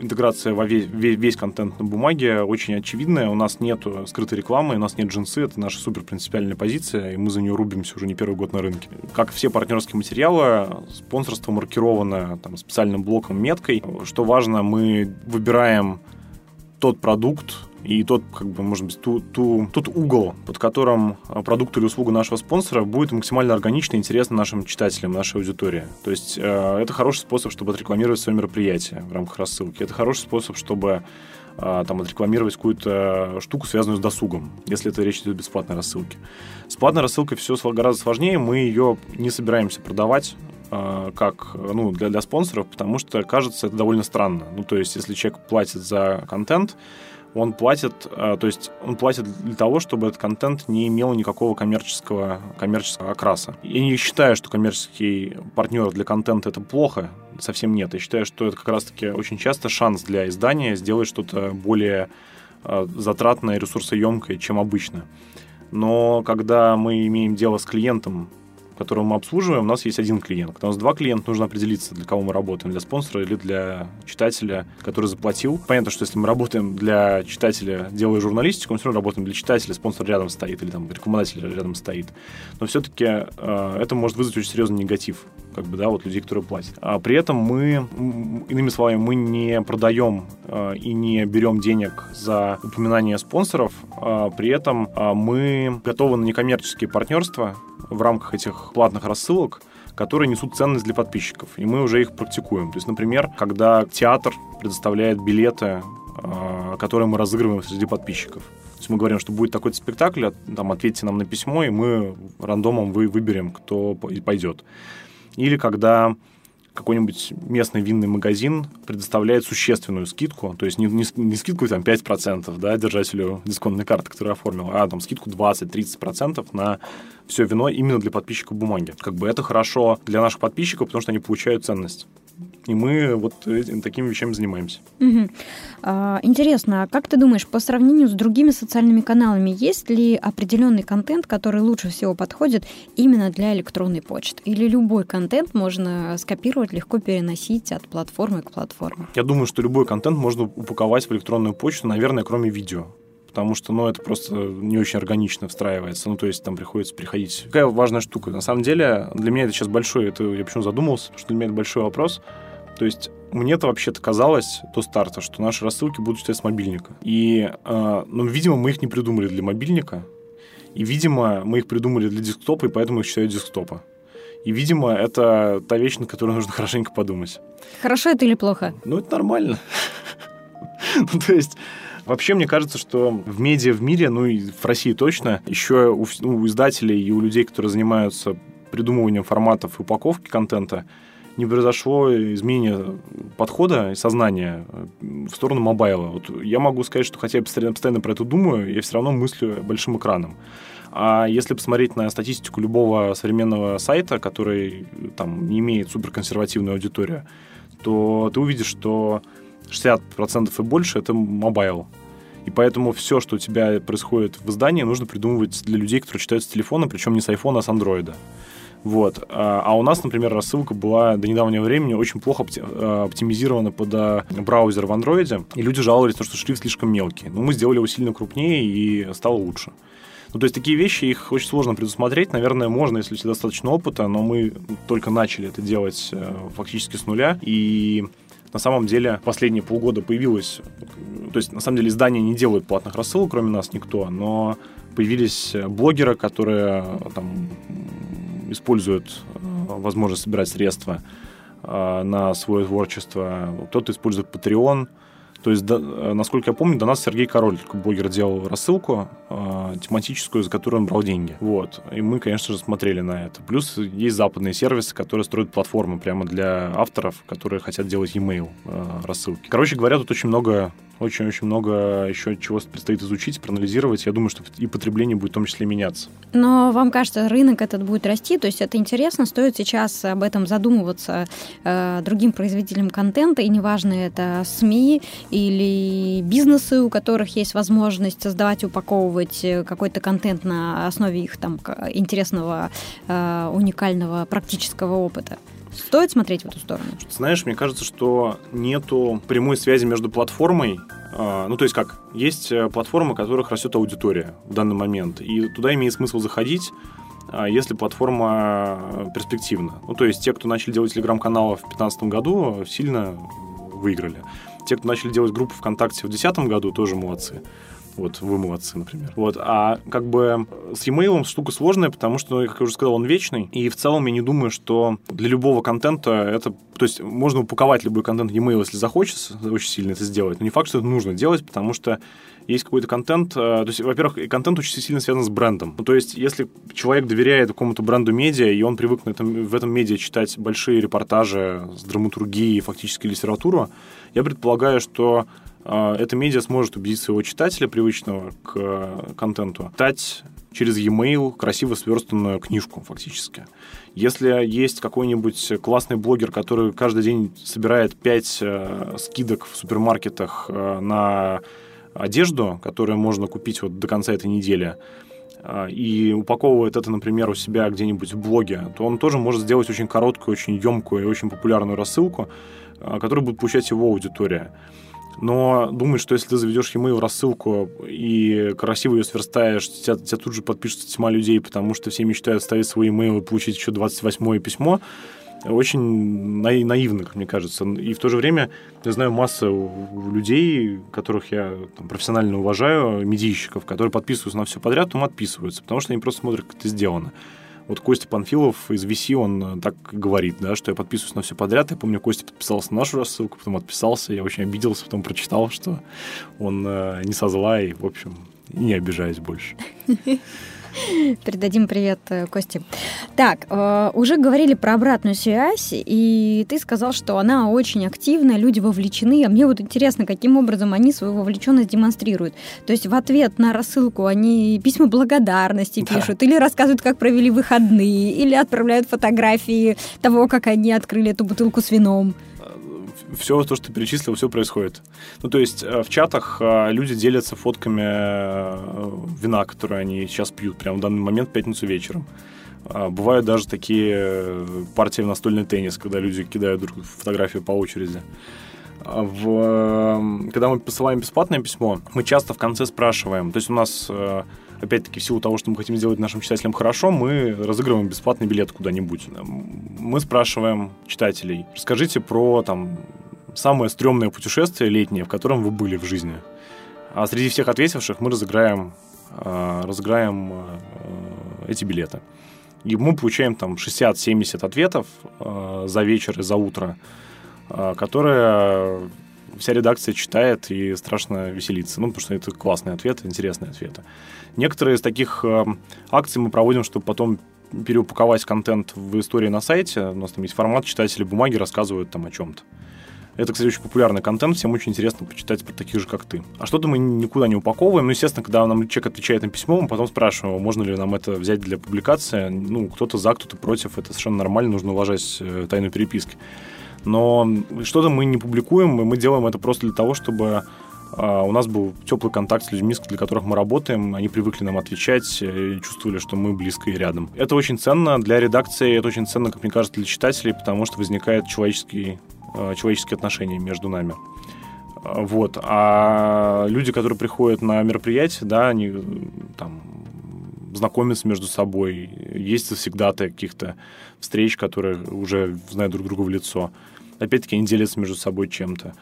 интеграция во весь, весь контент на бумаге очень очевидная. У нас нет скрытой рекламы, у нас нет джинсы, это наша супер принципиальная позиция, и мы за нее рубимся уже не первый год на рынке. Как все партнерские материалы, спонсорство маркировано там, специальным блоком, меткой. Что важно, мы выбираем тот продукт, и тот, как бы, может быть, ту, ту, тот угол, под которым а, продукт или услуга нашего спонсора будет максимально органично и интересно нашим читателям, нашей аудитории. То есть э, это хороший способ, чтобы отрекламировать свое мероприятие в рамках рассылки. Это хороший способ, чтобы э, там отрекламировать какую-то штуку, связанную с досугом, если это речь идет о бесплатной рассылке. С платной рассылкой все гораздо сложнее, мы ее не собираемся продавать, э, как ну, для, для спонсоров, потому что кажется это довольно странно. Ну, то есть, если человек платит за контент, он платит, э, то есть он платит для того, чтобы этот контент не имел никакого коммерческого, коммерческого окраса. Я не считаю, что коммерческий партнер для контента это плохо, совсем нет. Я считаю, что это как раз-таки очень часто шанс для издания сделать что-то более э, затратное ресурсоемкое, чем обычно. Но когда мы имеем дело с клиентом, которого мы обслуживаем, у нас есть один клиент. У нас два клиента, нужно определиться, для кого мы работаем, для спонсора или для читателя, который заплатил. Понятно, что если мы работаем для читателя, делая журналистику, мы все равно работаем для читателя, спонсор рядом стоит или там рекламодатель рядом стоит. Но все-таки э, это может вызвать очень серьезный негатив как бы, да, вот людей, которые платят. А при этом мы, иными словами, мы не продаем э, и не берем денег за упоминание спонсоров, а при этом э, мы готовы на некоммерческие партнерства, в рамках этих платных рассылок, которые несут ценность для подписчиков. И мы уже их практикуем. То есть, например, когда театр предоставляет билеты, а, которые мы разыгрываем среди подписчиков. То есть мы говорим, что будет такой-то спектакль, а, там, ответьте нам на письмо, и мы рандомом вы выберем, кто пойдет. Или когда какой-нибудь местный винный магазин предоставляет существенную скидку, то есть не, не, не скидку там 5% да, держателю дисконтной карты, которую оформил, а там скидку 20-30% на все вино именно для подписчиков бумаги. Как бы это хорошо для наших подписчиков, потому что они получают ценность. И мы вот такими вещами занимаемся. Угу. А, интересно, а как ты думаешь, по сравнению с другими социальными каналами, есть ли определенный контент, который лучше всего подходит именно для электронной почты? Или любой контент можно скопировать, легко переносить от платформы к платформе? Я думаю, что любой контент можно упаковать в электронную почту, наверное, кроме видео потому что, ну, это просто не очень органично встраивается. Ну, то есть там приходится приходить. Какая важная штука. На самом деле, для меня это сейчас большой, это я почему задумался, что для меня это большой вопрос. То есть мне-то вообще-то казалось до старта, что наши рассылки будут читать с мобильника. И, э, ну, видимо, мы их не придумали для мобильника. И, видимо, мы их придумали для десктопа, и поэтому их читают десктопа. И, видимо, это та вещь, над которой нужно хорошенько подумать. Хорошо это или плохо? Ну, это нормально. Ну, то есть, Вообще, мне кажется, что в медиа в мире, ну и в России точно, еще у, у издателей и у людей, которые занимаются придумыванием форматов и упаковки контента, не произошло изменение подхода и сознания в сторону мобайла. Вот я могу сказать, что хотя я постоянно, про это думаю, я все равно мыслю большим экраном. А если посмотреть на статистику любого современного сайта, который там не имеет суперконсервативную аудиторию, то ты увидишь, что 60% и больше — это mobile. И поэтому все, что у тебя происходит в издании, нужно придумывать для людей, которые читают с телефона, причем не с айфона, а с андроида. Вот. А, а у нас, например, рассылка была до недавнего времени очень плохо э, оптимизирована под э, браузер в андроиде, и люди жаловались, что шрифт слишком мелкий. Но мы сделали его сильно крупнее, и стало лучше. Ну, то есть такие вещи, их очень сложно предусмотреть. Наверное, можно, если у тебя достаточно опыта, но мы только начали это делать э, фактически с нуля. И на самом деле последние полгода появилось, то есть на самом деле издания не делают платных рассылок, кроме нас никто, но появились блогеры, которые там используют э, возможность собирать средства э, на свое творчество. Кто-то использует Patreon. То есть, до, э, насколько я помню, до нас Сергей Король, блогер, делал рассылку э, тематическую, за которую он брал деньги. Вот. И мы, конечно же, смотрели на это. Плюс есть западные сервисы, которые строят платформы прямо для авторов, которые хотят делать e-mail э, рассылки. Короче говоря, тут очень много очень-очень много еще чего предстоит изучить, проанализировать. Я думаю, что и потребление будет в том числе меняться. Но вам кажется, рынок этот будет расти? То есть это интересно? Стоит сейчас об этом задумываться э, другим производителям контента, и неважно, это СМИ или бизнесы, у которых есть возможность создавать, упаковывать э, какой-то контент на основе их там интересного, э, уникального практического опыта? Стоит смотреть в эту сторону? Знаешь, мне кажется, что нету прямой связи между платформой а, ну, то есть как, есть э, платформы, которых растет аудитория в данный момент, и туда имеет смысл заходить, а, если платформа э, перспективна. Ну, то есть те, кто начали делать телеграм-каналы в 2015 году, сильно выиграли. Те, кто начали делать группы ВКонтакте в 2010 году, тоже молодцы. Вот вы молодцы, например. Вот. А как бы с e-mail штука сложная, потому что, как я уже сказал, он вечный. И в целом я не думаю, что для любого контента это... То есть можно упаковать любой контент e-mail, если захочется очень сильно это сделать. Но не факт, что это нужно делать, потому что есть какой-то контент. Э, то есть, во-первых, контент очень сильно связан с брендом. Ну, то есть, если человек доверяет какому-то бренду медиа, и он привык на этом, в этом медиа читать большие репортажи с драматургией, фактически литературу, я предполагаю, что а, эта медиа сможет убедить своего читателя, привычного к э, контенту, читать через e-mail красиво сверстанную книжку фактически. Если есть какой-нибудь классный блогер, который каждый день собирает 5 э, скидок в супермаркетах э, на одежду, которую можно купить вот до конца этой недели, и упаковывает это, например, у себя где-нибудь в блоге, то он тоже может сделать очень короткую, очень емкую и очень популярную рассылку, которую будет получать его аудитория но думаю, что если ты заведешь e-mail рассылку и красиво ее сверстаешь, тебя, тебя тут же подпишется тьма людей, потому что все мечтают ставить свой e-mail и получить еще 28 письмо, очень наивно, как мне кажется. И в то же время я знаю массу людей, которых я там, профессионально уважаю, медийщиков, которые подписываются на все подряд, но отписываются, потому что они просто смотрят, как это сделано. Вот Костя Панфилов из VC, он э, так говорит, да, что я подписываюсь на все подряд. Я помню, Костя подписался на нашу рассылку, потом отписался. Я очень обиделся, потом прочитал, что он э, не со зла и, в общем, не обижаюсь больше. Передадим привет э, Косте. Так, э, уже говорили про обратную связь, и ты сказал, что она очень активная, люди вовлечены. А мне вот интересно, каким образом они свою вовлеченность демонстрируют. То есть в ответ на рассылку они письма благодарности да. пишут, или рассказывают, как провели выходные, или отправляют фотографии того, как они открыли эту бутылку с вином все то, что ты перечислил, все происходит. Ну, то есть э, в чатах э, люди делятся фотками э, вина, которые они сейчас пьют прямо в данный момент в пятницу вечером. А, бывают даже такие партии в настольный теннис, когда люди кидают друг фотографии по очереди. А в, когда мы посылаем бесплатное письмо, мы часто в конце спрашиваем, то есть у нас опять-таки, в силу того, что мы хотим сделать нашим читателям хорошо, мы разыгрываем бесплатный билет куда-нибудь. Мы спрашиваем читателей, расскажите про там самое стрёмное путешествие летнее, в котором вы были в жизни. А среди всех ответивших мы разыграем, э, разыграем э, эти билеты. И мы получаем там 60-70 ответов э, за вечер и за утро, которые вся редакция читает и страшно веселится. Ну, потому что это классные ответы, интересные ответы. Некоторые из таких э, акций мы проводим, чтобы потом переупаковать контент в истории на сайте. У нас там есть формат, читатели бумаги рассказывают там о чем-то. Это, кстати, очень популярный контент, всем очень интересно почитать про таких же, как ты. А что-то мы никуда не упаковываем. Ну, естественно, когда нам человек отвечает на письмо, мы потом спрашиваем, можно ли нам это взять для публикации. Ну, кто-то за, кто-то против. Это совершенно нормально, нужно уважать э, тайну переписки. Но что-то мы не публикуем, и мы делаем это просто для того, чтобы а, у нас был теплый контакт с людьми, для которых мы работаем. Они привыкли нам отвечать э, чувствовали, что мы близко и рядом. Это очень ценно для редакции, это очень ценно, как мне кажется, для читателей, потому что возникает человеческий, а, человеческие отношения между нами. Вот. А люди, которые приходят на мероприятие, да, они там знакомятся между собой. Есть всегда каких-то встреч, которые уже знают друг друга в лицо. Опять-таки, они делятся между собой чем-то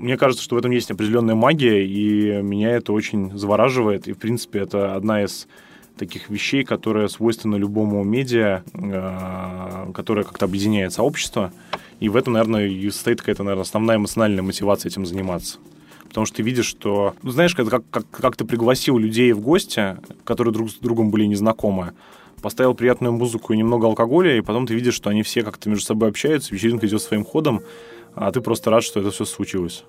мне кажется, что в этом есть определенная магия, и меня это очень завораживает. И, в принципе, это одна из таких вещей, которая свойственна любому медиа, э, которая как-то объединяет сообщество. И в этом, наверное, и состоит какая-то, наверное, основная эмоциональная мотивация этим заниматься. Потому что ты видишь, что... Ну, знаешь, это как, как, как ты пригласил людей в гости, которые друг с другом были незнакомы, поставил приятную музыку и немного алкоголя, и потом ты видишь, что они все как-то между собой общаются, вечеринка идет своим ходом, а ты просто рад, что это все случилось.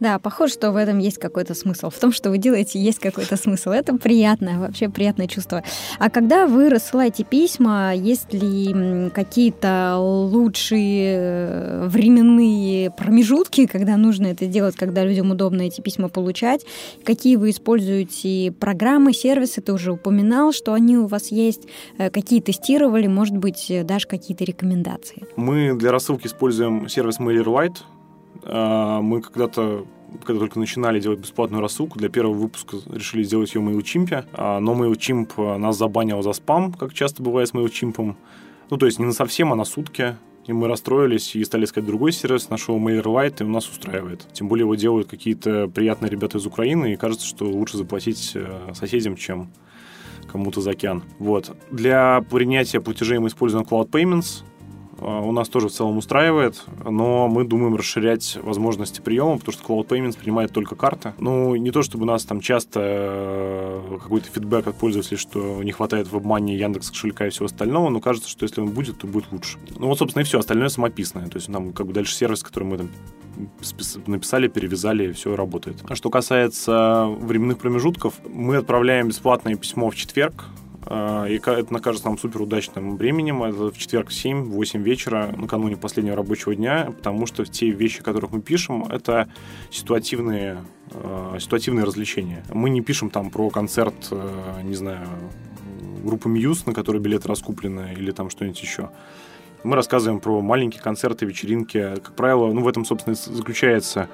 Да, похоже, что в этом есть какой-то смысл. В том, что вы делаете, есть какой-то смысл. Это приятное, вообще приятное чувство. А когда вы рассылаете письма, есть ли какие-то лучшие э, временные промежутки, когда нужно это делать, когда людям удобно эти письма получать? Какие вы используете программы, сервисы? Ты уже упоминал, что они у вас есть. Э, какие тестировали? Может быть, дашь какие-то рекомендации? Мы для рассылки используем сервис MailerLite мы когда-то когда только начинали делать бесплатную рассылку, для первого выпуска решили сделать ее MailChimp, а, но MailChimp а, нас забанил за спам, как часто бывает с MailChimp. Ну, то есть не на совсем, а на сутки. И мы расстроились и стали искать другой сервис, нашел MailerLite, и у нас устраивает. Тем более его делают какие-то приятные ребята из Украины, и кажется, что лучше заплатить э, соседям, чем кому-то за океан. Вот. Для принятия платежей мы используем Cloud Payments, а, у нас тоже в целом устраивает, но мы думаем расширять возможности приема, потому что Cloud Payments принимает только карты. Ну, не то чтобы у нас там часто э, какой-то фидбэк от пользователей, что не хватает в обмане Яндекс кошелька и всего остального, но кажется, что если он будет, то будет лучше. Ну вот, собственно, и все, остальное самописное. То есть нам как бы дальше сервис, который мы там написали, перевязали, и все работает. А что касается временных промежутков, мы отправляем бесплатное письмо в четверг, и это кажется нам супер удачным временем. Это в четверг в 7-8 вечера, накануне последнего рабочего дня, потому что те вещи, которых мы пишем, это ситуативные, а, ситуативные развлечения. Мы не пишем там про концерт, а, не знаю, группы Мьюз, на который билеты раскуплены, или там что-нибудь еще. Мы рассказываем про маленькие концерты, вечеринки. Как правило, ну, в этом, собственно, заключается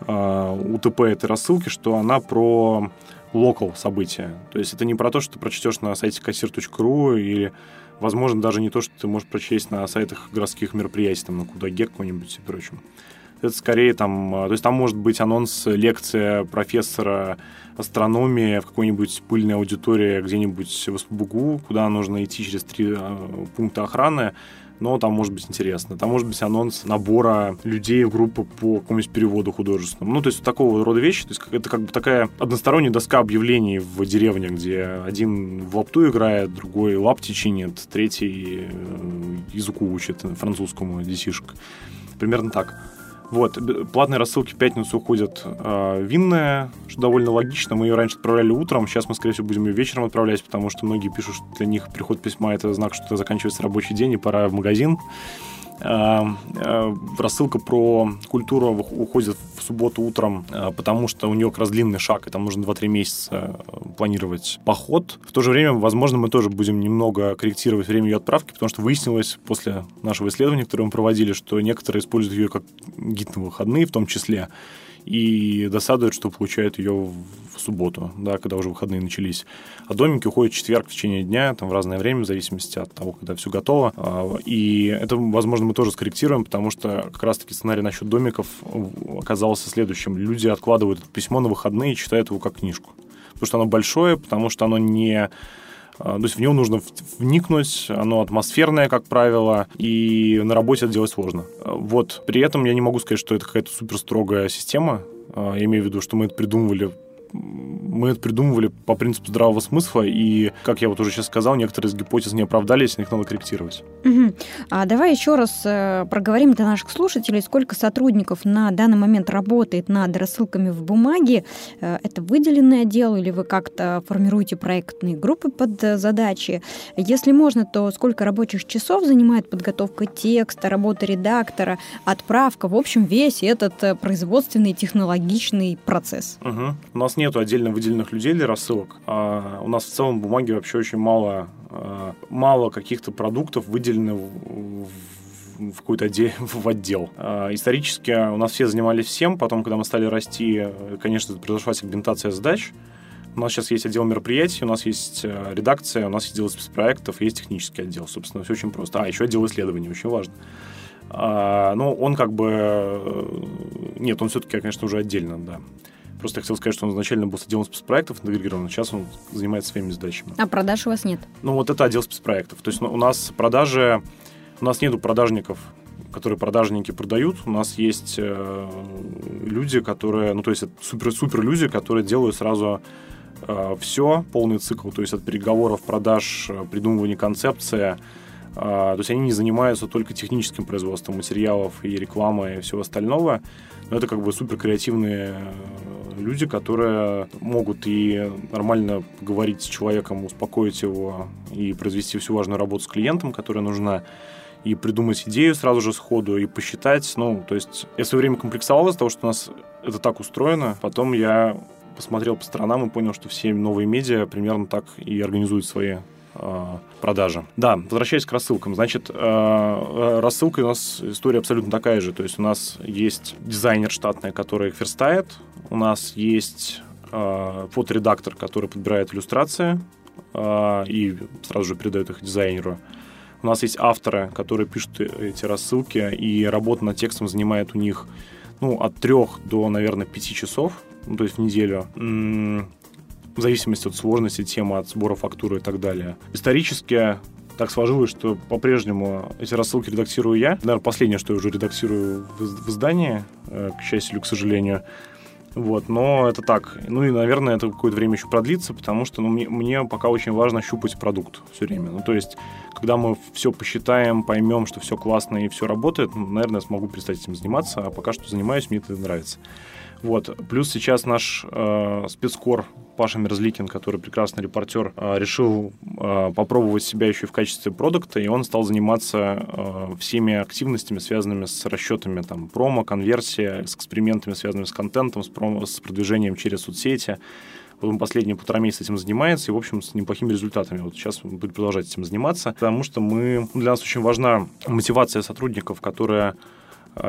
УТП этой рассылки, что она про локал события. То есть это не про то, что ты прочтешь на сайте кассир.ру или, возможно, даже не то, что ты можешь прочесть на сайтах городских мероприятий, там, на Кудагек какой-нибудь и прочем. Это скорее там... То есть там может быть анонс, лекция профессора астрономии в какой-нибудь пыльной аудитории где-нибудь в СПБГУ, куда нужно идти через три а, пункта охраны, но там может быть интересно. Там может быть анонс набора людей в группу по какому-нибудь переводу художественному. Ну, то есть такого рода вещи. То есть это как бы такая односторонняя доска объявлений в деревне, где один в лапту играет, другой лапти чинит, третий э, языку учит, французскому детишек. Примерно так. Вот, платные рассылки в пятницу уходят э, винная, что довольно логично. Мы ее раньше отправляли утром, сейчас мы, скорее всего, будем ее вечером отправлять, потому что многие пишут, что для них приход письма — это знак, что заканчивается рабочий день и пора в магазин. Э, э, рассылка про культуру уходит в субботу утром, э, потому что у нее как раз длинный шаг, и там нужно 2-3 месяца планировать поход. В то же время, возможно, мы тоже будем немного корректировать время ее отправки, потому что выяснилось после нашего исследования, которое мы проводили, что некоторые используют ее как гид на выходные в том числе и досадуют, что получают ее в субботу, да, когда уже выходные начались. А домики уходят в четверг в течение дня, там в разное время, в зависимости от того, когда все готово. А, и это, возможно, мы тоже скорректируем, потому что как раз-таки сценарий насчет домиков оказался следующим. Люди откладывают это письмо на выходные и читают его как книжку. Потому что оно большое, потому что оно не то есть в него нужно вникнуть, оно атмосферное, как правило, и на работе это делать сложно. Вот. При этом я не могу сказать, что это какая-то супер строгая система. А, я имею в виду, что мы это придумывали мы это придумывали по принципу здравого смысла, и, как я вот уже сейчас сказал, некоторые из гипотез не оправдались, их надо корректировать. Угу. А давай еще раз э, проговорим для наших слушателей, сколько сотрудников на данный момент работает над рассылками в бумаге. Э, это выделенный отдел или вы как-то формируете проектные группы под э, задачи? Если можно, то сколько рабочих часов занимает подготовка текста, работа редактора, отправка, в общем, весь этот производственный технологичный процесс? Угу. У нас нету отдельно выделенных людей для рассылок. А у нас в целом бумаги вообще очень мало, а, мало каких-то продуктов выделены в, в какой-то отдел, в отдел. А, исторически у нас все занимались всем, потом, когда мы стали расти, конечно, произошла сегментация задач. У нас сейчас есть отдел мероприятий, у нас есть э, редакция, у нас есть отдел спецпроектов, есть технический отдел. Собственно, все очень просто. А, еще отдел исследований, очень важно. А, ну, он как бы... Э, нет, он все-таки, конечно, уже отдельно, да. Просто хотел сказать, что он изначально был с отделом спецпроектов интегрирован, сейчас он занимается своими задачами. А продаж у вас нет? Ну, вот это отдел спецпроектов. То есть ну, у нас продажи... У нас нету продажников, которые продажники продают. У нас есть э, люди, которые... Ну, то есть супер-супер люди, которые делают сразу э, все, полный цикл. То есть от переговоров, продаж, э, придумывания концепции, а, то есть они не занимаются только техническим производством материалов и рекламы и всего остального. Но это как бы супер креативные э, люди, которые могут и нормально говорить с человеком, успокоить его и произвести всю важную работу с клиентом, которая нужна и придумать идею сразу же сходу, и посчитать. Ну, то есть я в свое время комплексовал из того, что у нас это так устроено. Потом я посмотрел по сторонам и понял, что все новые медиа примерно так и организуют свои Э, продажи. Да, возвращаясь к рассылкам. Значит, э, э, рассылка у нас история абсолютно такая же. То есть у нас есть дизайнер штатный, который их верстает. У нас есть фоторедактор, который подбирает иллюстрации и сразу же передает их дизайнеру. У нас есть авторы, которые пишут эти рассылки, и работа над текстом занимает у них ну, от трех до, наверное, пяти часов, ну, то есть в неделю в зависимости от сложности темы, от сбора фактуры и так далее. Исторически так сложилось, что по-прежнему эти рассылки редактирую я. Наверное, последнее, что я уже редактирую в издании, э, к счастью или к сожалению. Вот, но это так. Ну и, наверное, это какое-то время еще продлится, потому что ну, мне, мне пока очень важно щупать продукт все время. Ну, то есть, когда мы все посчитаем, поймем, что все классно и все работает, ну, наверное, я смогу перестать этим заниматься, а пока что занимаюсь, мне это нравится. Вот. Плюс сейчас наш э, спецкор Паша Мерзликин, который прекрасный репортер, э, решил э, попробовать себя еще и в качестве продукта, и он стал заниматься э, всеми активностями, связанными с расчетами там, промо, конверсия, с экспериментами, связанными с контентом, с, промо, с продвижением через соцсети. Вот он последние полтора месяца этим занимается, и, в общем, с неплохими результатами. Вот сейчас будет продолжать этим заниматься, потому что мы, для нас очень важна мотивация сотрудников, которая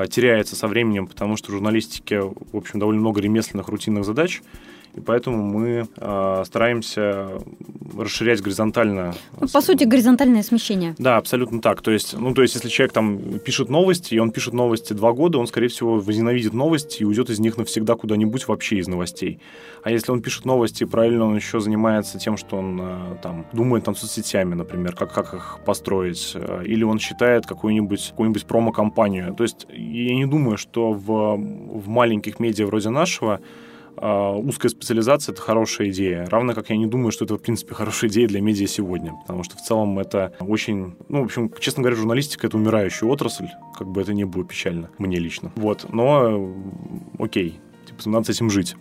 теряется со временем, потому что в журналистике, в общем, довольно много ремесленных, рутинных задач, и поэтому мы э, стараемся расширять горизонтально. Ну, по сути, горизонтальное смещение. Да, абсолютно так. То есть, ну, то есть, если человек там пишет новости, и он пишет новости два года, он, скорее всего, возненавидит новости и уйдет из них навсегда куда-нибудь вообще из новостей. А если он пишет новости, правильно он еще занимается тем, что он э, там думает там соцсетями, например, как, как их построить, э, или он считает какую-нибудь какую-нибудь промо-компанию. То есть я не думаю, что в, в маленьких медиа вроде нашего узкая специализация — это хорошая идея. Равно как я не думаю, что это, в принципе, хорошая идея для медиа сегодня. Потому что в целом это очень... Ну, в общем, честно говоря, журналистика — это умирающая отрасль. Как бы это ни было печально. Мне лично. Вот. Но окей. Типа, надо с этим жить.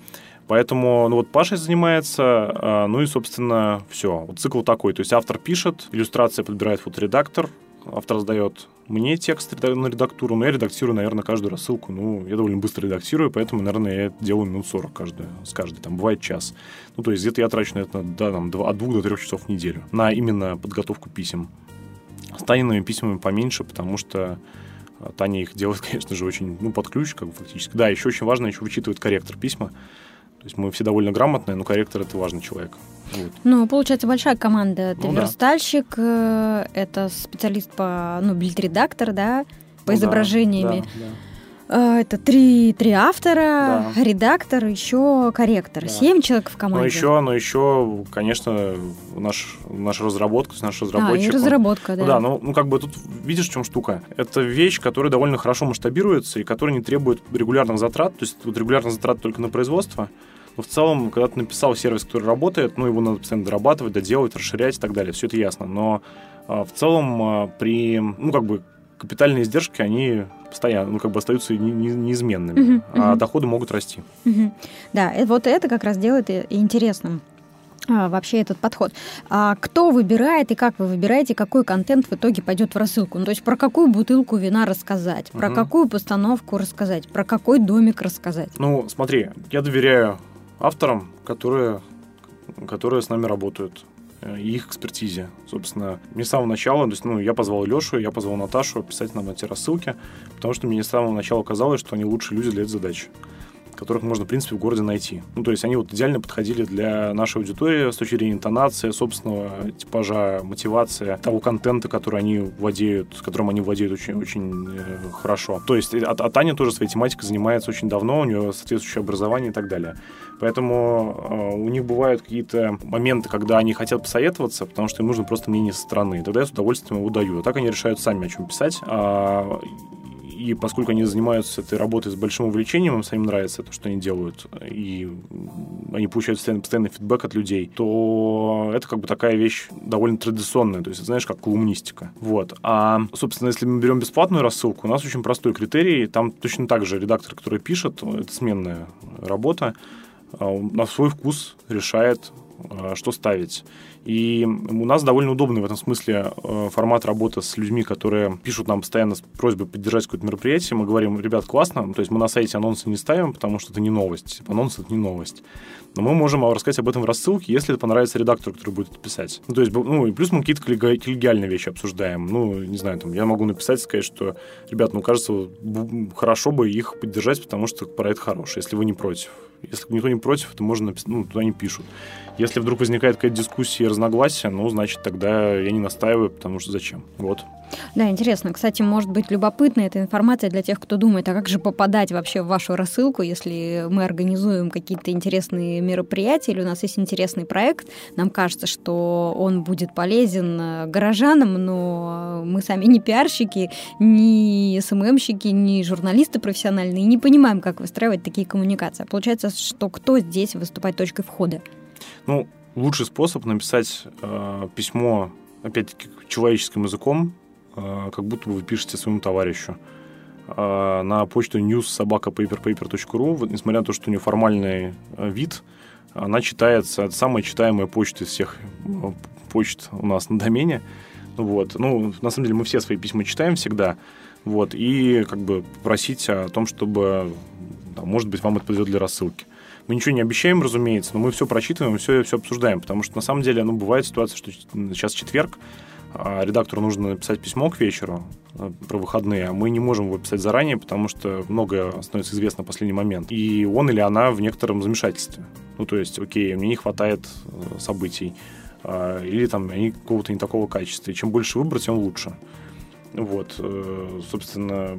Поэтому, ну вот Паша занимается, а, ну и, собственно, все. Вот цикл такой. То есть автор пишет, иллюстрация подбирает фоторедактор, автор сдает мне текст на редактуру, но я редактирую, наверное, каждую рассылку. Ну, я довольно быстро редактирую, поэтому, наверное, я делаю минут 40 каждую, с каждой. Там бывает час. Ну, то есть где-то я трачу на это да, там, от двух до трех часов в неделю на именно подготовку писем. С Таниными письмами поменьше, потому что а, Таня их делает, конечно же, очень, ну, под ключ, как бы фактически. Да, еще очень важно, еще вычитывает корректор письма. То есть мы все довольно грамотные, но корректор — это важный человек. Вот. Ну, получается, большая команда. Ты ну, верстальщик, да. Э, это специалист по, ну, бильд-редактор, да, по ну, изображениями. Да, да. Это три, три автора, да. редактор, еще корректор. Да. Семь человек в команде. Но еще, но еще, конечно, наш, наша разработка, наш разработчик. А, и разработка, он, да. Да, ну, ну как бы тут видишь, в чем штука. Это вещь, которая довольно хорошо масштабируется и которая не требует регулярных затрат. То есть вот регулярных затрат только на производство. Но в целом, когда ты написал сервис, который работает, ну, его надо постоянно дорабатывать, доделывать, расширять и так далее. Все это ясно. Но а, в целом а, при, ну, как бы, капитальные издержки, они постоянно, ну, как бы остаются не, не, неизменными, uh-huh, uh-huh. а доходы могут расти. Uh-huh. Да, и вот это как раз делает и интересным а, вообще этот подход. А кто выбирает и как вы выбираете, какой контент в итоге пойдет в рассылку? Ну, то есть про какую бутылку вина рассказать, про угу. какую постановку рассказать, про какой домик рассказать? Ну, смотри, я доверяю авторам, которые, которые с нами работают э, и их экспертизе. Собственно, мне с самого начала, то есть, ну, я позвал Лешу, я позвал Наташу писать нам эти рассылки, потому что мне с самого начала казалось, что они лучшие люди для этой задачи которых можно, в принципе, в городе найти. Ну, то есть они вот идеально подходили для нашей аудитории с точки зрения интонации, собственного типажа, мотивации, того контента, который они владеют, с которым они владеют очень, очень э, хорошо. То есть а, а Таня тоже своей тематикой занимается очень давно, у нее соответствующее образование и так далее. Поэтому э, у них бывают какие-то моменты, когда они хотят посоветоваться, потому что им нужно просто мнение со стороны. Тогда я с удовольствием его даю. А так они решают сами, о чем писать. А и поскольку они занимаются этой работой с большим увлечением, им самим нравится то, что они делают, и они получают постоянный, постоянный фидбэк от людей, то это как бы такая вещь довольно традиционная, то есть, знаешь, как колумнистика. Вот. А, собственно, если мы берем бесплатную рассылку, у нас очень простой критерий, там точно так же редактор, который пишет, это сменная работа, а, на свой вкус решает, а, что ставить. И у нас довольно удобный в этом смысле э, формат работы с людьми, которые пишут нам постоянно с просьбой поддержать какое-то мероприятие. Мы говорим, ребят, классно, то есть мы на сайте анонсы не ставим, потому что это не новость. Анонс — это не новость. Но мы можем рассказать об этом в рассылке, если это понравится редактору, который будет это писать. Ну, то есть, ну, и плюс мы какие-то коллегиальные вещи обсуждаем. Ну, не знаю, там, я могу написать сказать, что, ребят, ну, кажется, хорошо бы их поддержать, потому что проект хороший, если вы не против. Если никто не против, то можно написать, ну, туда не пишут. Если вдруг возникает какая-то дискуссия и разногласия, ну, значит, тогда я не настаиваю, потому что зачем? Вот. Да, интересно. Кстати, может быть любопытна эта информация для тех, кто думает, а как же попадать вообще в вашу рассылку, если мы организуем какие-то интересные мероприятия или у нас есть интересный проект, нам кажется, что он будет полезен э, горожанам, но мы сами не пиарщики, не СММщики, не журналисты профессиональные, не понимаем, как выстраивать такие коммуникации. Получается, что кто здесь выступает точкой входа? Ну, лучший способ написать э, письмо, опять-таки, человеческим языком, э, как будто бы вы пишете своему товарищу. Э, на почту news.sobakapaperpaper.ru, несмотря на то, что у нее формальный э, вид, она читается, это самая читаемая почта из всех э, почт у нас на домене. Вот. Ну, на самом деле, мы все свои письма читаем всегда. Вот. И как бы просить о том, чтобы, там, может быть, вам это подойдет для рассылки. Мы ничего не обещаем, разумеется, но мы все прочитываем, все, все обсуждаем, потому что на самом деле, ну, бывает ситуация, что сейчас четверг, а редактору нужно написать письмо к вечеру э, про выходные, а мы не можем его писать заранее, потому что многое становится известно в последний момент. И он или она в некотором замешательстве. Ну, то есть, окей, мне не хватает э, событий, а, или там они какого-то не такого качества. И чем больше выбрать, тем лучше. Вот, э, собственно,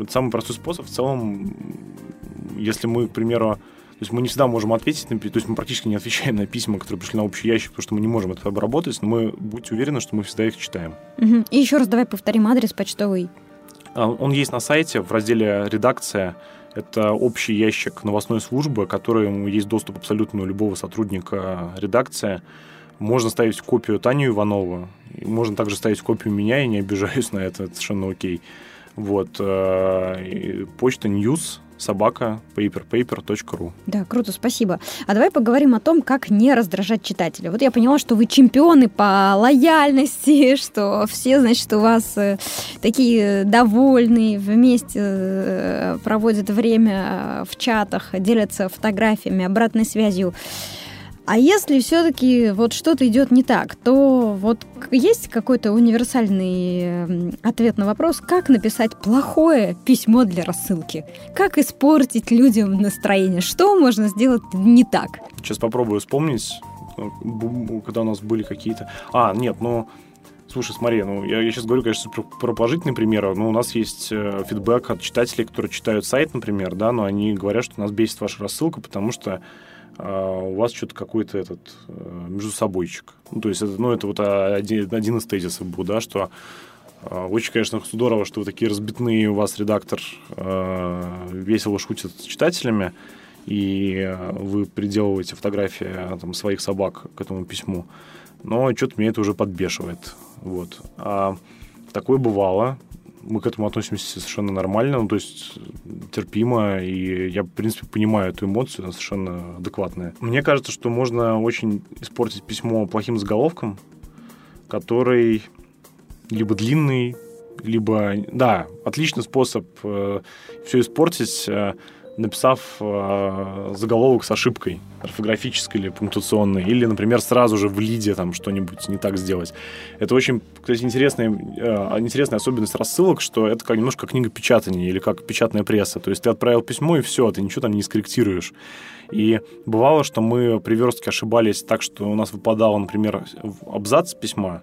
это самый простой способ. В целом, если мы, к примеру, то есть мы не всегда можем ответить, на, то есть мы практически не отвечаем на письма, которые пришли на общий ящик, потому что мы не можем это обработать, но мы будьте уверены, что мы всегда их читаем. Угу. И еще раз давай повторим адрес почтовый. А, он есть на сайте в разделе «Редакция». Это общий ящик новостной службы, которому есть доступ абсолютно у любого сотрудника редакции. Можно ставить копию Таню Иванову, можно также ставить копию меня, я не обижаюсь на это, это совершенно окей. Вот. Э, почта news собака paperpaper.ru. Да, круто, спасибо. А давай поговорим о том, как не раздражать читателя. Вот я поняла, что вы чемпионы по лояльности, что все, значит, у вас э, такие довольные, вместе э, проводят время в чатах, делятся фотографиями, обратной связью. А если все-таки вот что-то идет не так, то вот есть какой-то универсальный ответ на вопрос, как написать плохое письмо для рассылки? Как испортить людям настроение? Что можно сделать не так? Сейчас попробую вспомнить, когда у нас были какие-то... А, нет, ну... Слушай, смотри, ну я, я сейчас говорю, конечно, про, про положительные примеры, но у нас есть э, фидбэк от читателей, которые читают сайт, например, да, но они говорят, что нас бесит ваша рассылка, потому что у вас что-то какой-то этот э, между собойчик. Ну, то есть, это, ну, это вот один, один из тезисов был, да, что э, очень, конечно, здорово, что вы такие разбитные, у вас редактор э, весело шутит с читателями, и вы приделываете фотографии там, своих собак к этому письму. Но что-то меня это уже подбешивает. Вот. А такое бывало мы к этому относимся совершенно нормально, ну, то есть терпимо, и я, в принципе, понимаю эту эмоцию, она совершенно адекватная. Мне кажется, что можно очень испортить письмо плохим заголовком, который либо длинный, либо... Да, отличный способ э, все испортить, э, написав э, заголовок с ошибкой орфографической или пунктуационной, или, например, сразу же в лиде там что-нибудь не так сделать. Это очень, кстати, интересная, э, интересная особенность рассылок, что это как немножко книга печатания или как печатная пресса. То есть ты отправил письмо, и все, ты ничего там не скорректируешь. И бывало, что мы при верстке ошибались так, что у нас выпадало, например, абзац письма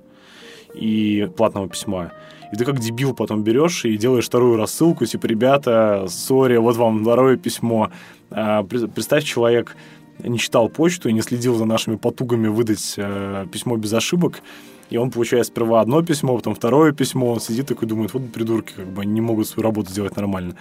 и платного письма, и ты как дебил потом берешь и делаешь вторую рассылку, типа, ребята, сори, вот вам второе письмо. А, представь, человек не читал почту и не следил за нашими потугами выдать э, письмо без ошибок, и он получает сперва одно письмо, потом второе письмо, он сидит такой думает, вот придурки, как бы они не могут свою работу сделать нормально.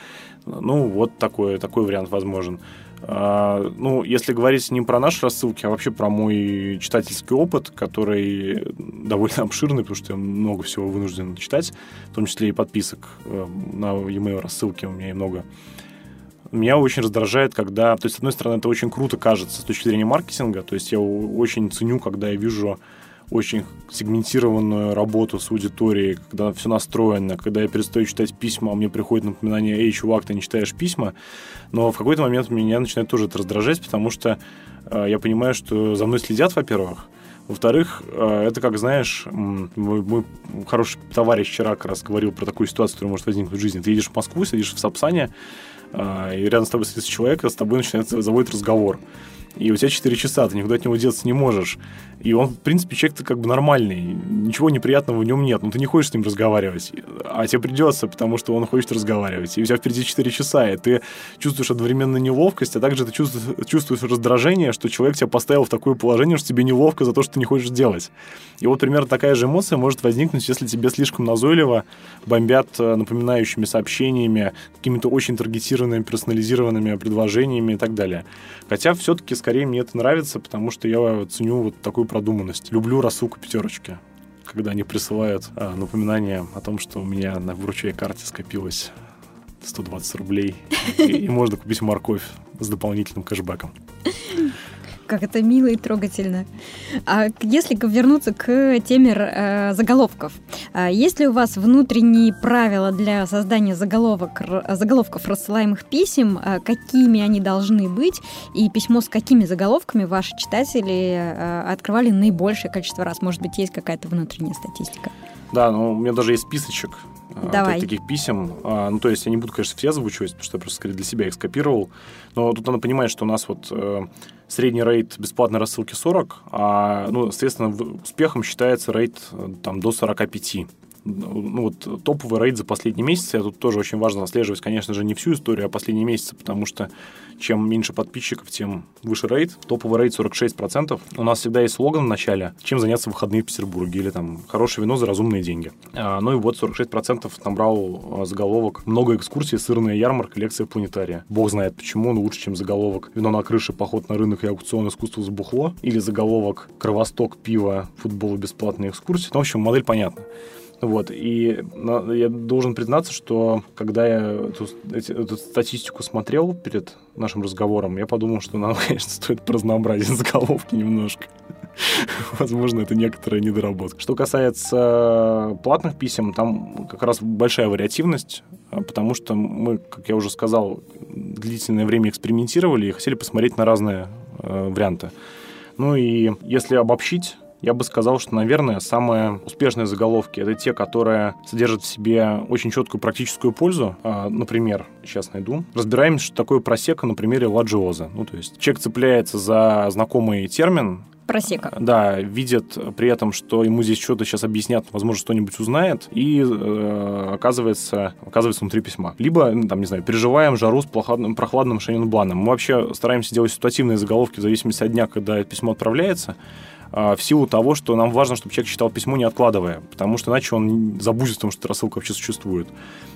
Ну, вот такой, такой вариант возможен. А, ну, если говорить не про наши рассылки, а вообще про мой читательский опыт, который довольно обширный, потому что я много всего вынужден читать, в том числе и подписок э, на e-mail рассылки у меня и много. Меня очень раздражает, когда... То есть, с одной стороны, это очень круто кажется с точки зрения маркетинга, то есть я очень ценю, когда я вижу очень сегментированную работу с аудиторией, когда все настроено, когда я перестаю читать письма, а мне приходит напоминание, эй, чувак, ты не читаешь письма, но в какой-то момент меня начинает тоже это раздражать, потому что э, я понимаю, что за мной следят, во-первых, во-вторых, э, это как, знаешь, мой, мой хороший товарищ вчера как раз говорил про такую ситуацию, которая может возникнуть в жизни. Ты едешь в Москву, сидишь в Сапсане, э, и рядом с тобой сидит человек, и с тобой начинается заводит разговор и у тебя 4 часа, ты никуда от него деться не можешь. И он, в принципе, человек-то как бы нормальный, ничего неприятного в нем нет, но ты не хочешь с ним разговаривать, а тебе придется, потому что он хочет разговаривать. И у тебя впереди 4 часа, и ты чувствуешь одновременно неловкость, а также ты чувствуешь, чувствуешь раздражение, что человек тебя поставил в такое положение, что тебе неловко за то, что ты не хочешь делать. И вот примерно такая же эмоция может возникнуть, если тебе слишком назойливо бомбят э, напоминающими сообщениями, какими-то очень таргетированными, персонализированными предложениями и так далее. Хотя все-таки скорее мне это нравится, потому что я ценю вот такую продуманность. Люблю рассылку пятерочки когда они присылают а, напоминание о том, что у меня на вручай карте скопилось 120 рублей, и, и можно купить морковь с дополнительным кэшбэком как это мило и трогательно. А если вернуться к теме э, заголовков, а есть ли у вас внутренние правила для создания заголовок, заголовков рассылаемых писем, а какими они должны быть, и письмо с какими заголовками ваши читатели э, открывали наибольшее количество раз? Может быть, есть какая-то внутренняя статистика? Да, ну, у меня даже есть списочек а, Давай. таких писем. А, ну, то есть я не буду, конечно, все озвучивать, потому что я просто скорее для себя их скопировал. Но тут надо понимать, что у нас вот э, средний рейд бесплатной рассылки 40, а, ну, соответственно, успехом считается рейд э, там до 45 ну, вот топовый рейд за последний месяц. Я тут тоже очень важно отслеживать, конечно же, не всю историю, а последние месяцы, потому что чем меньше подписчиков, тем выше рейд. Топовый рейд 46%. У нас всегда есть слоган в начале, чем заняться в выходные в Петербурге, или там хорошее вино за разумные деньги. А, ну и вот 46% набрал а, заголовок «Много экскурсий, сырная ярмарка, лекция планетария». Бог знает почему, но лучше, чем заголовок «Вино на крыше, поход на рынок и аукцион искусства забухло», или заголовок «Кровосток, пиво, футбол, бесплатные экскурсии». Ну, в общем, модель понятна. Вот, и я должен признаться, что когда я эту, эту статистику смотрел перед нашим разговором, я подумал, что нам, конечно, стоит разнообразить заголовки немножко. Возможно, это некоторая недоработка. Что касается платных писем, там как раз большая вариативность, а, потому что мы, как я уже сказал, длительное время экспериментировали и хотели посмотреть на разные э, варианты. Ну и если обобщить, я бы сказал, что, наверное, самые успешные заголовки — это те, которые содержат в себе очень четкую практическую пользу. А, например, сейчас найду. Разбираем, что такое просека на примере ладжиоза. Ну, то есть человек цепляется за знакомый термин, просека. Да, видят при этом, что ему здесь что-то сейчас объяснят, возможно, что-нибудь узнает, и э, оказывается, оказывается внутри письма. Либо, ну, там, не знаю, переживаем жару с прохладным, прохладным шененбланом. Мы вообще стараемся делать ситуативные заголовки в зависимости от дня, когда письмо отправляется. А, в силу того, что нам важно, чтобы человек читал письмо, не откладывая, потому что иначе он забудет о том, что эта рассылка вообще существует.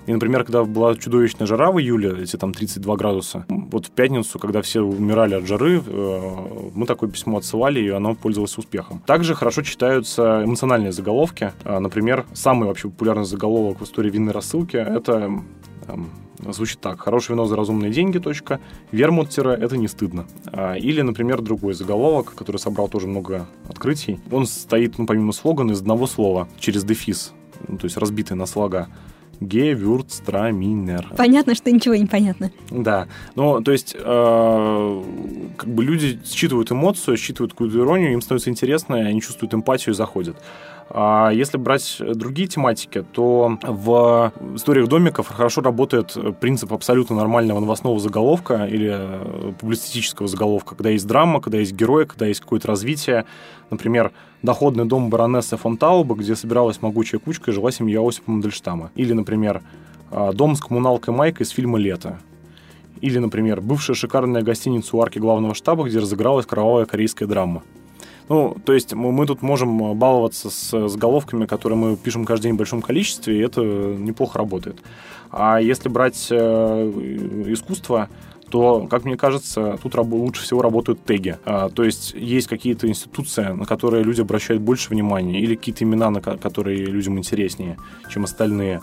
И, например, когда была чудовищная жара в июле, эти там 32 градуса, вот в пятницу, когда все умирали от жары, э, мы такое письмо отсылали, и оно пользовалось успехом. Также хорошо читаются эмоциональные заголовки. А, например, самый вообще популярный заголовок в истории винной рассылки — это звучит так. Хорошее вино за разумные деньги. Точка. Вермут это не стыдно. А, или, например, другой заголовок, который собрал тоже много открытий. Он стоит, ну, помимо слогана, из одного слова, через дефис, ну, то есть разбитый на слога. Гевюрцтраминер. Понятно, что ничего не понятно. Да. Ну, то есть, э, как бы люди считывают эмоцию, считывают какую-то иронию, им становится интересно, они чувствуют эмпатию и заходят. А если брать другие тематики, то в историях домиков хорошо работает принцип абсолютно нормального новостного заголовка или публицистического заголовка, когда есть драма, когда есть герой, когда есть какое-то развитие. Например, доходный дом баронессы фон Тауба, где собиралась могучая кучка и жила семья Осипа Мандельштама. Или, например, дом с коммуналкой Майка из фильма «Лето». Или, например, бывшая шикарная гостиница у арки главного штаба, где разыгралась кровавая корейская драма. Ну, то есть мы, мы тут можем баловаться с, с головками, которые мы пишем каждый день в большом количестве, и это неплохо работает. А если брать э, искусство, то, как мне кажется, тут лучше всего работают теги. А, то есть есть какие-то институции, на которые люди обращают больше внимания, или какие-то имена, на которые людям интереснее, чем остальные.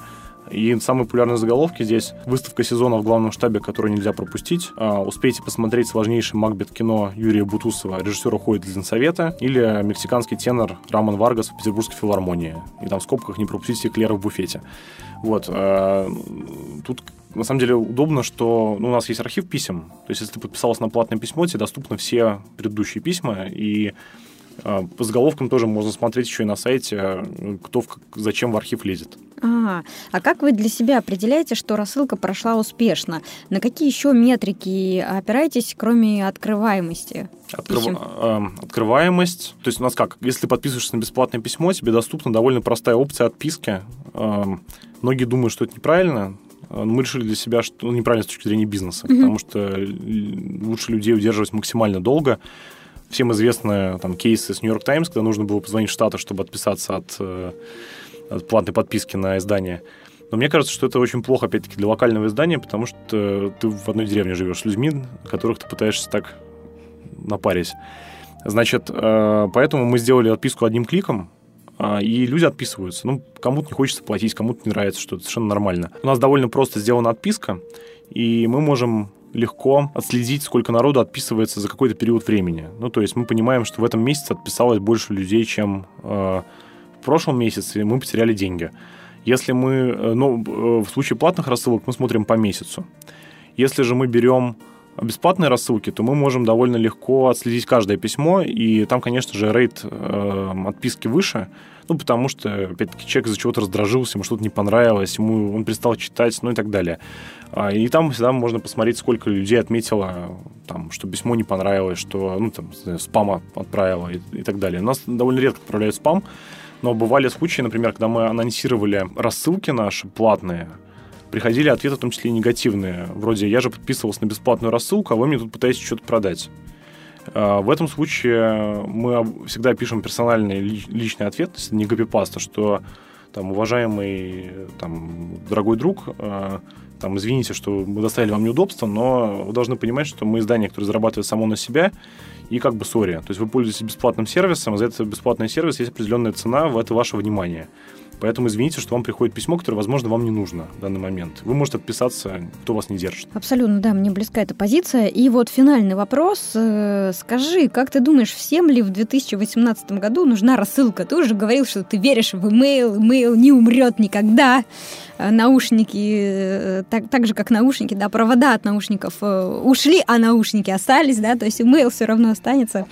И самые популярные заголовки здесь выставка сезона в главном штабе, которую нельзя пропустить. А, успейте посмотреть сложнейший Макбет кино Юрия Бутусова «Режиссер уходит из Ленсовета» или мексиканский тенор Рамон Варгас в Петербургской филармонии. И там в скобках не пропустите Клера в буфете. Вот. А, тут на самом деле удобно, что ну, у нас есть архив писем. То есть, если ты подписался на платное письмо, тебе доступны все предыдущие письма, и по заголовкам тоже можно смотреть еще и на сайте, кто в, зачем в архив лезет. А, а как вы для себя определяете, что рассылка прошла успешно? На какие еще метрики опираетесь, кроме открываемости? Открыв... Э, открываемость. То есть у нас как? Если ты подписываешься на бесплатное письмо, тебе доступна довольно простая опция отписки. Э, многие думают, что это неправильно. Мы решили для себя, что ну, неправильно с точки зрения бизнеса, mm-hmm. потому что лучше людей удерживать максимально долго всем известны там кейсы с Нью-Йорк Таймс, когда нужно было позвонить в Штаты, чтобы отписаться от, э, от платной подписки на издание. Но мне кажется, что это очень плохо, опять-таки, для локального издания, потому что ты в одной деревне живешь с людьми, которых ты пытаешься так напарить. Значит, э, поэтому мы сделали отписку одним кликом, а, и люди отписываются. Ну, кому-то не хочется платить, кому-то не нравится, что это совершенно нормально. У нас довольно просто сделана отписка, и мы можем легко отследить, сколько народу отписывается за какой-то период времени. Ну, то есть мы понимаем, что в этом месяце отписалось больше людей, чем э, в прошлом месяце, и мы потеряли деньги. Если мы, э, ну, э, в случае платных рассылок мы смотрим по месяцу. Если же мы берем бесплатные рассылки, то мы можем довольно легко отследить каждое письмо, и там, конечно же, рейд э, отписки выше, ну, потому что, опять-таки, человек из-за чего-то раздражился, ему что-то не понравилось, ему он перестал читать, ну и так далее. А, и там всегда можно посмотреть, сколько людей отметило, там, что письмо не понравилось, что, ну, там, спама отправило и, и так далее. У нас довольно редко отправляют спам, но бывали случаи, например, когда мы анонсировали рассылки наши платные, приходили ответы, в том числе и негативные. Вроде «я же подписывался на бесплатную рассылку, а вы мне тут пытаетесь что-то продать». А, в этом случае мы всегда пишем персональный личный ответ, то есть не копипаста, что там, уважаемый там, дорогой друг, а, там, извините, что мы доставили вам неудобства, но вы должны понимать, что мы издание, которое зарабатывает само на себя, и как бы сори. То есть вы пользуетесь бесплатным сервисом, а за этот бесплатный сервис есть определенная цена, в это ваше внимание. Поэтому извините, что вам приходит письмо, которое, возможно, вам не нужно в данный момент. Вы можете отписаться, кто вас не держит. Абсолютно, да, мне близка эта позиция. И вот финальный вопрос. Э, скажи, как ты думаешь, всем ли в 2018 году нужна рассылка? Ты уже говорил, что ты веришь в email, email не умрет никогда. Э, наушники, э, так, так же, как наушники, да, провода от наушников ушли, а наушники остались, да, то есть email все равно останется.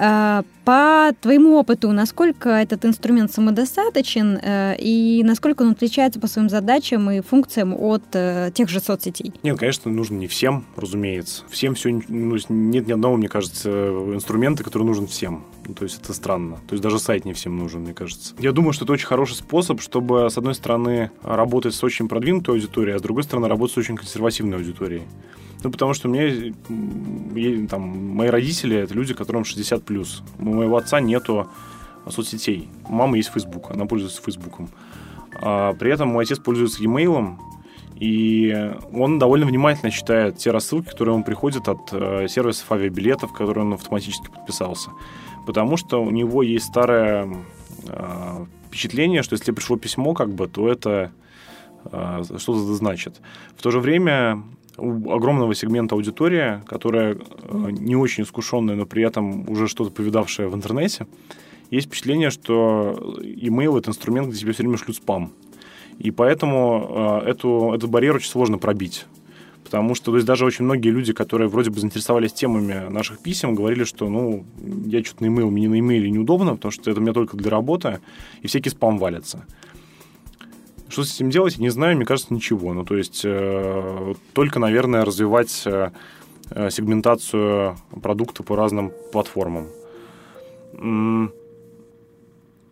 Э, по твоему опыту, насколько этот инструмент самодостаточен э, и насколько он отличается по своим задачам и функциям от э, тех же соцсетей? Нет, конечно, нужно не всем, разумеется. Всем все, ну, нет ни одного, мне кажется, инструмента, который нужен всем. Ну, то есть это странно. То есть даже сайт не всем нужен, мне кажется. Я думаю, что это очень хороший способ, чтобы, с одной стороны, работать с очень продвинутой аудиторией, а с другой стороны, работать с очень консервативной аудиторией. Ну, потому что меня там, мои родители это люди, которым 60 плюс. У моего отца нету соцсетей. У мамы есть Facebook, она пользуется Фейсбуком. А при этом мой отец пользуется e-mail, и он довольно внимательно читает те рассылки, которые ему приходят от э, сервисов авиабилетов, которые он автоматически подписался. Потому что у него есть старое э, впечатление, что если пришло письмо, как бы, то это э, что-то значит. В то же время у огромного сегмента аудитории, которая э, не очень искушенная, но при этом уже что-то повидавшая в интернете, есть впечатление, что email — это инструмент, где тебе все время шлют спам. И поэтому э, эту, этот барьер очень сложно пробить. Потому что то есть, даже очень многие люди, которые вроде бы заинтересовались темами наших писем, говорили, что ну, я что-то на email, мне на email неудобно, потому что это у меня только для работы, и всякий спам валится. Что с этим делать, не знаю, мне кажется, ничего. Ну, то есть э, только, наверное, развивать э, э сегментацию продукта по разным платформам.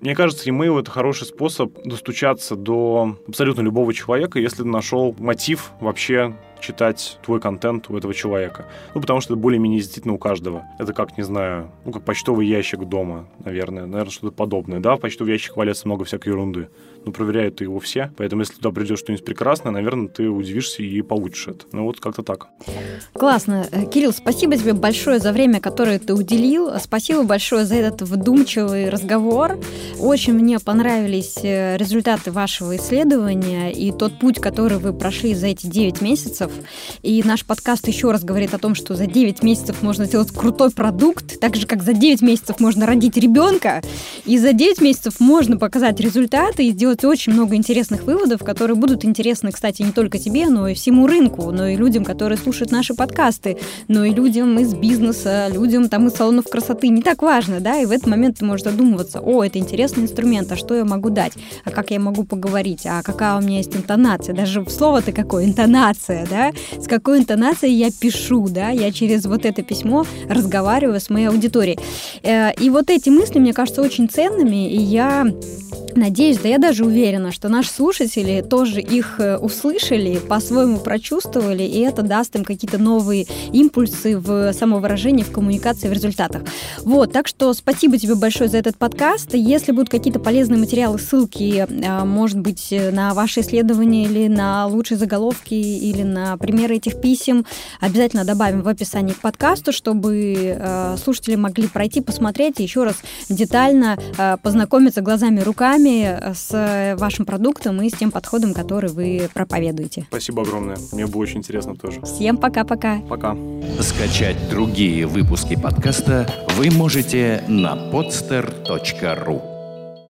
Мне кажется, email это хороший способ достучаться до абсолютно любого человека, если ты нашел мотив вообще читать твой контент у этого человека. Ну, потому что это более-менее действительно у каждого. Это как, не знаю, ну, как почтовый ящик дома, наверное. Наверное, что-то подобное. Да, в почтовый ящик валяется много всякой ерунды. Но проверяют его все. Поэтому, если туда придет что-нибудь прекрасное, наверное, ты удивишься и получишь это. Ну, вот как-то так. Классно. Э, Кирилл, спасибо тебе большое за время, которое ты уделил. Спасибо большое за этот вдумчивый разговор. Очень мне понравились э, результаты вашего исследования и тот путь, который вы прошли за эти 9 месяцев месяцев. И наш подкаст еще раз говорит о том, что за 9 месяцев можно сделать крутой продукт, так же, как за 9 месяцев можно родить ребенка. И за 9 месяцев можно показать результаты и сделать очень много интересных выводов, которые будут интересны, кстати, не только тебе, но и всему рынку, но и людям, которые слушают наши подкасты, но и людям из бизнеса, людям там из салонов красоты. Не так важно, да, и в этот момент ты можешь задумываться, о, это интересный инструмент, а что я могу дать, а как я могу поговорить, а какая у меня есть интонация, даже в слово-то какое, интонация, да, да, с какой интонацией я пишу, да, я через вот это письмо разговариваю с моей аудиторией. Э, и вот эти мысли, мне кажется, очень ценными, и я Надеюсь, да я даже уверена, что наши слушатели тоже их э, услышали, по-своему прочувствовали, и это даст им какие-то новые импульсы в самовыражении, в коммуникации, в результатах. Вот, так что спасибо тебе большое за этот подкаст. Если будут какие-то полезные материалы, ссылки, э, может быть, на ваши исследования или на лучшие заголовки, или на примеры этих писем, обязательно добавим в описании к подкасту, чтобы э, слушатели могли пройти, посмотреть и еще раз детально познакомиться глазами, руками с вашим продуктом и с тем подходом, который вы проповедуете. Спасибо огромное. Мне было очень интересно тоже. Всем пока-пока. Пока. Скачать другие выпуски подкаста вы можете на podster.ru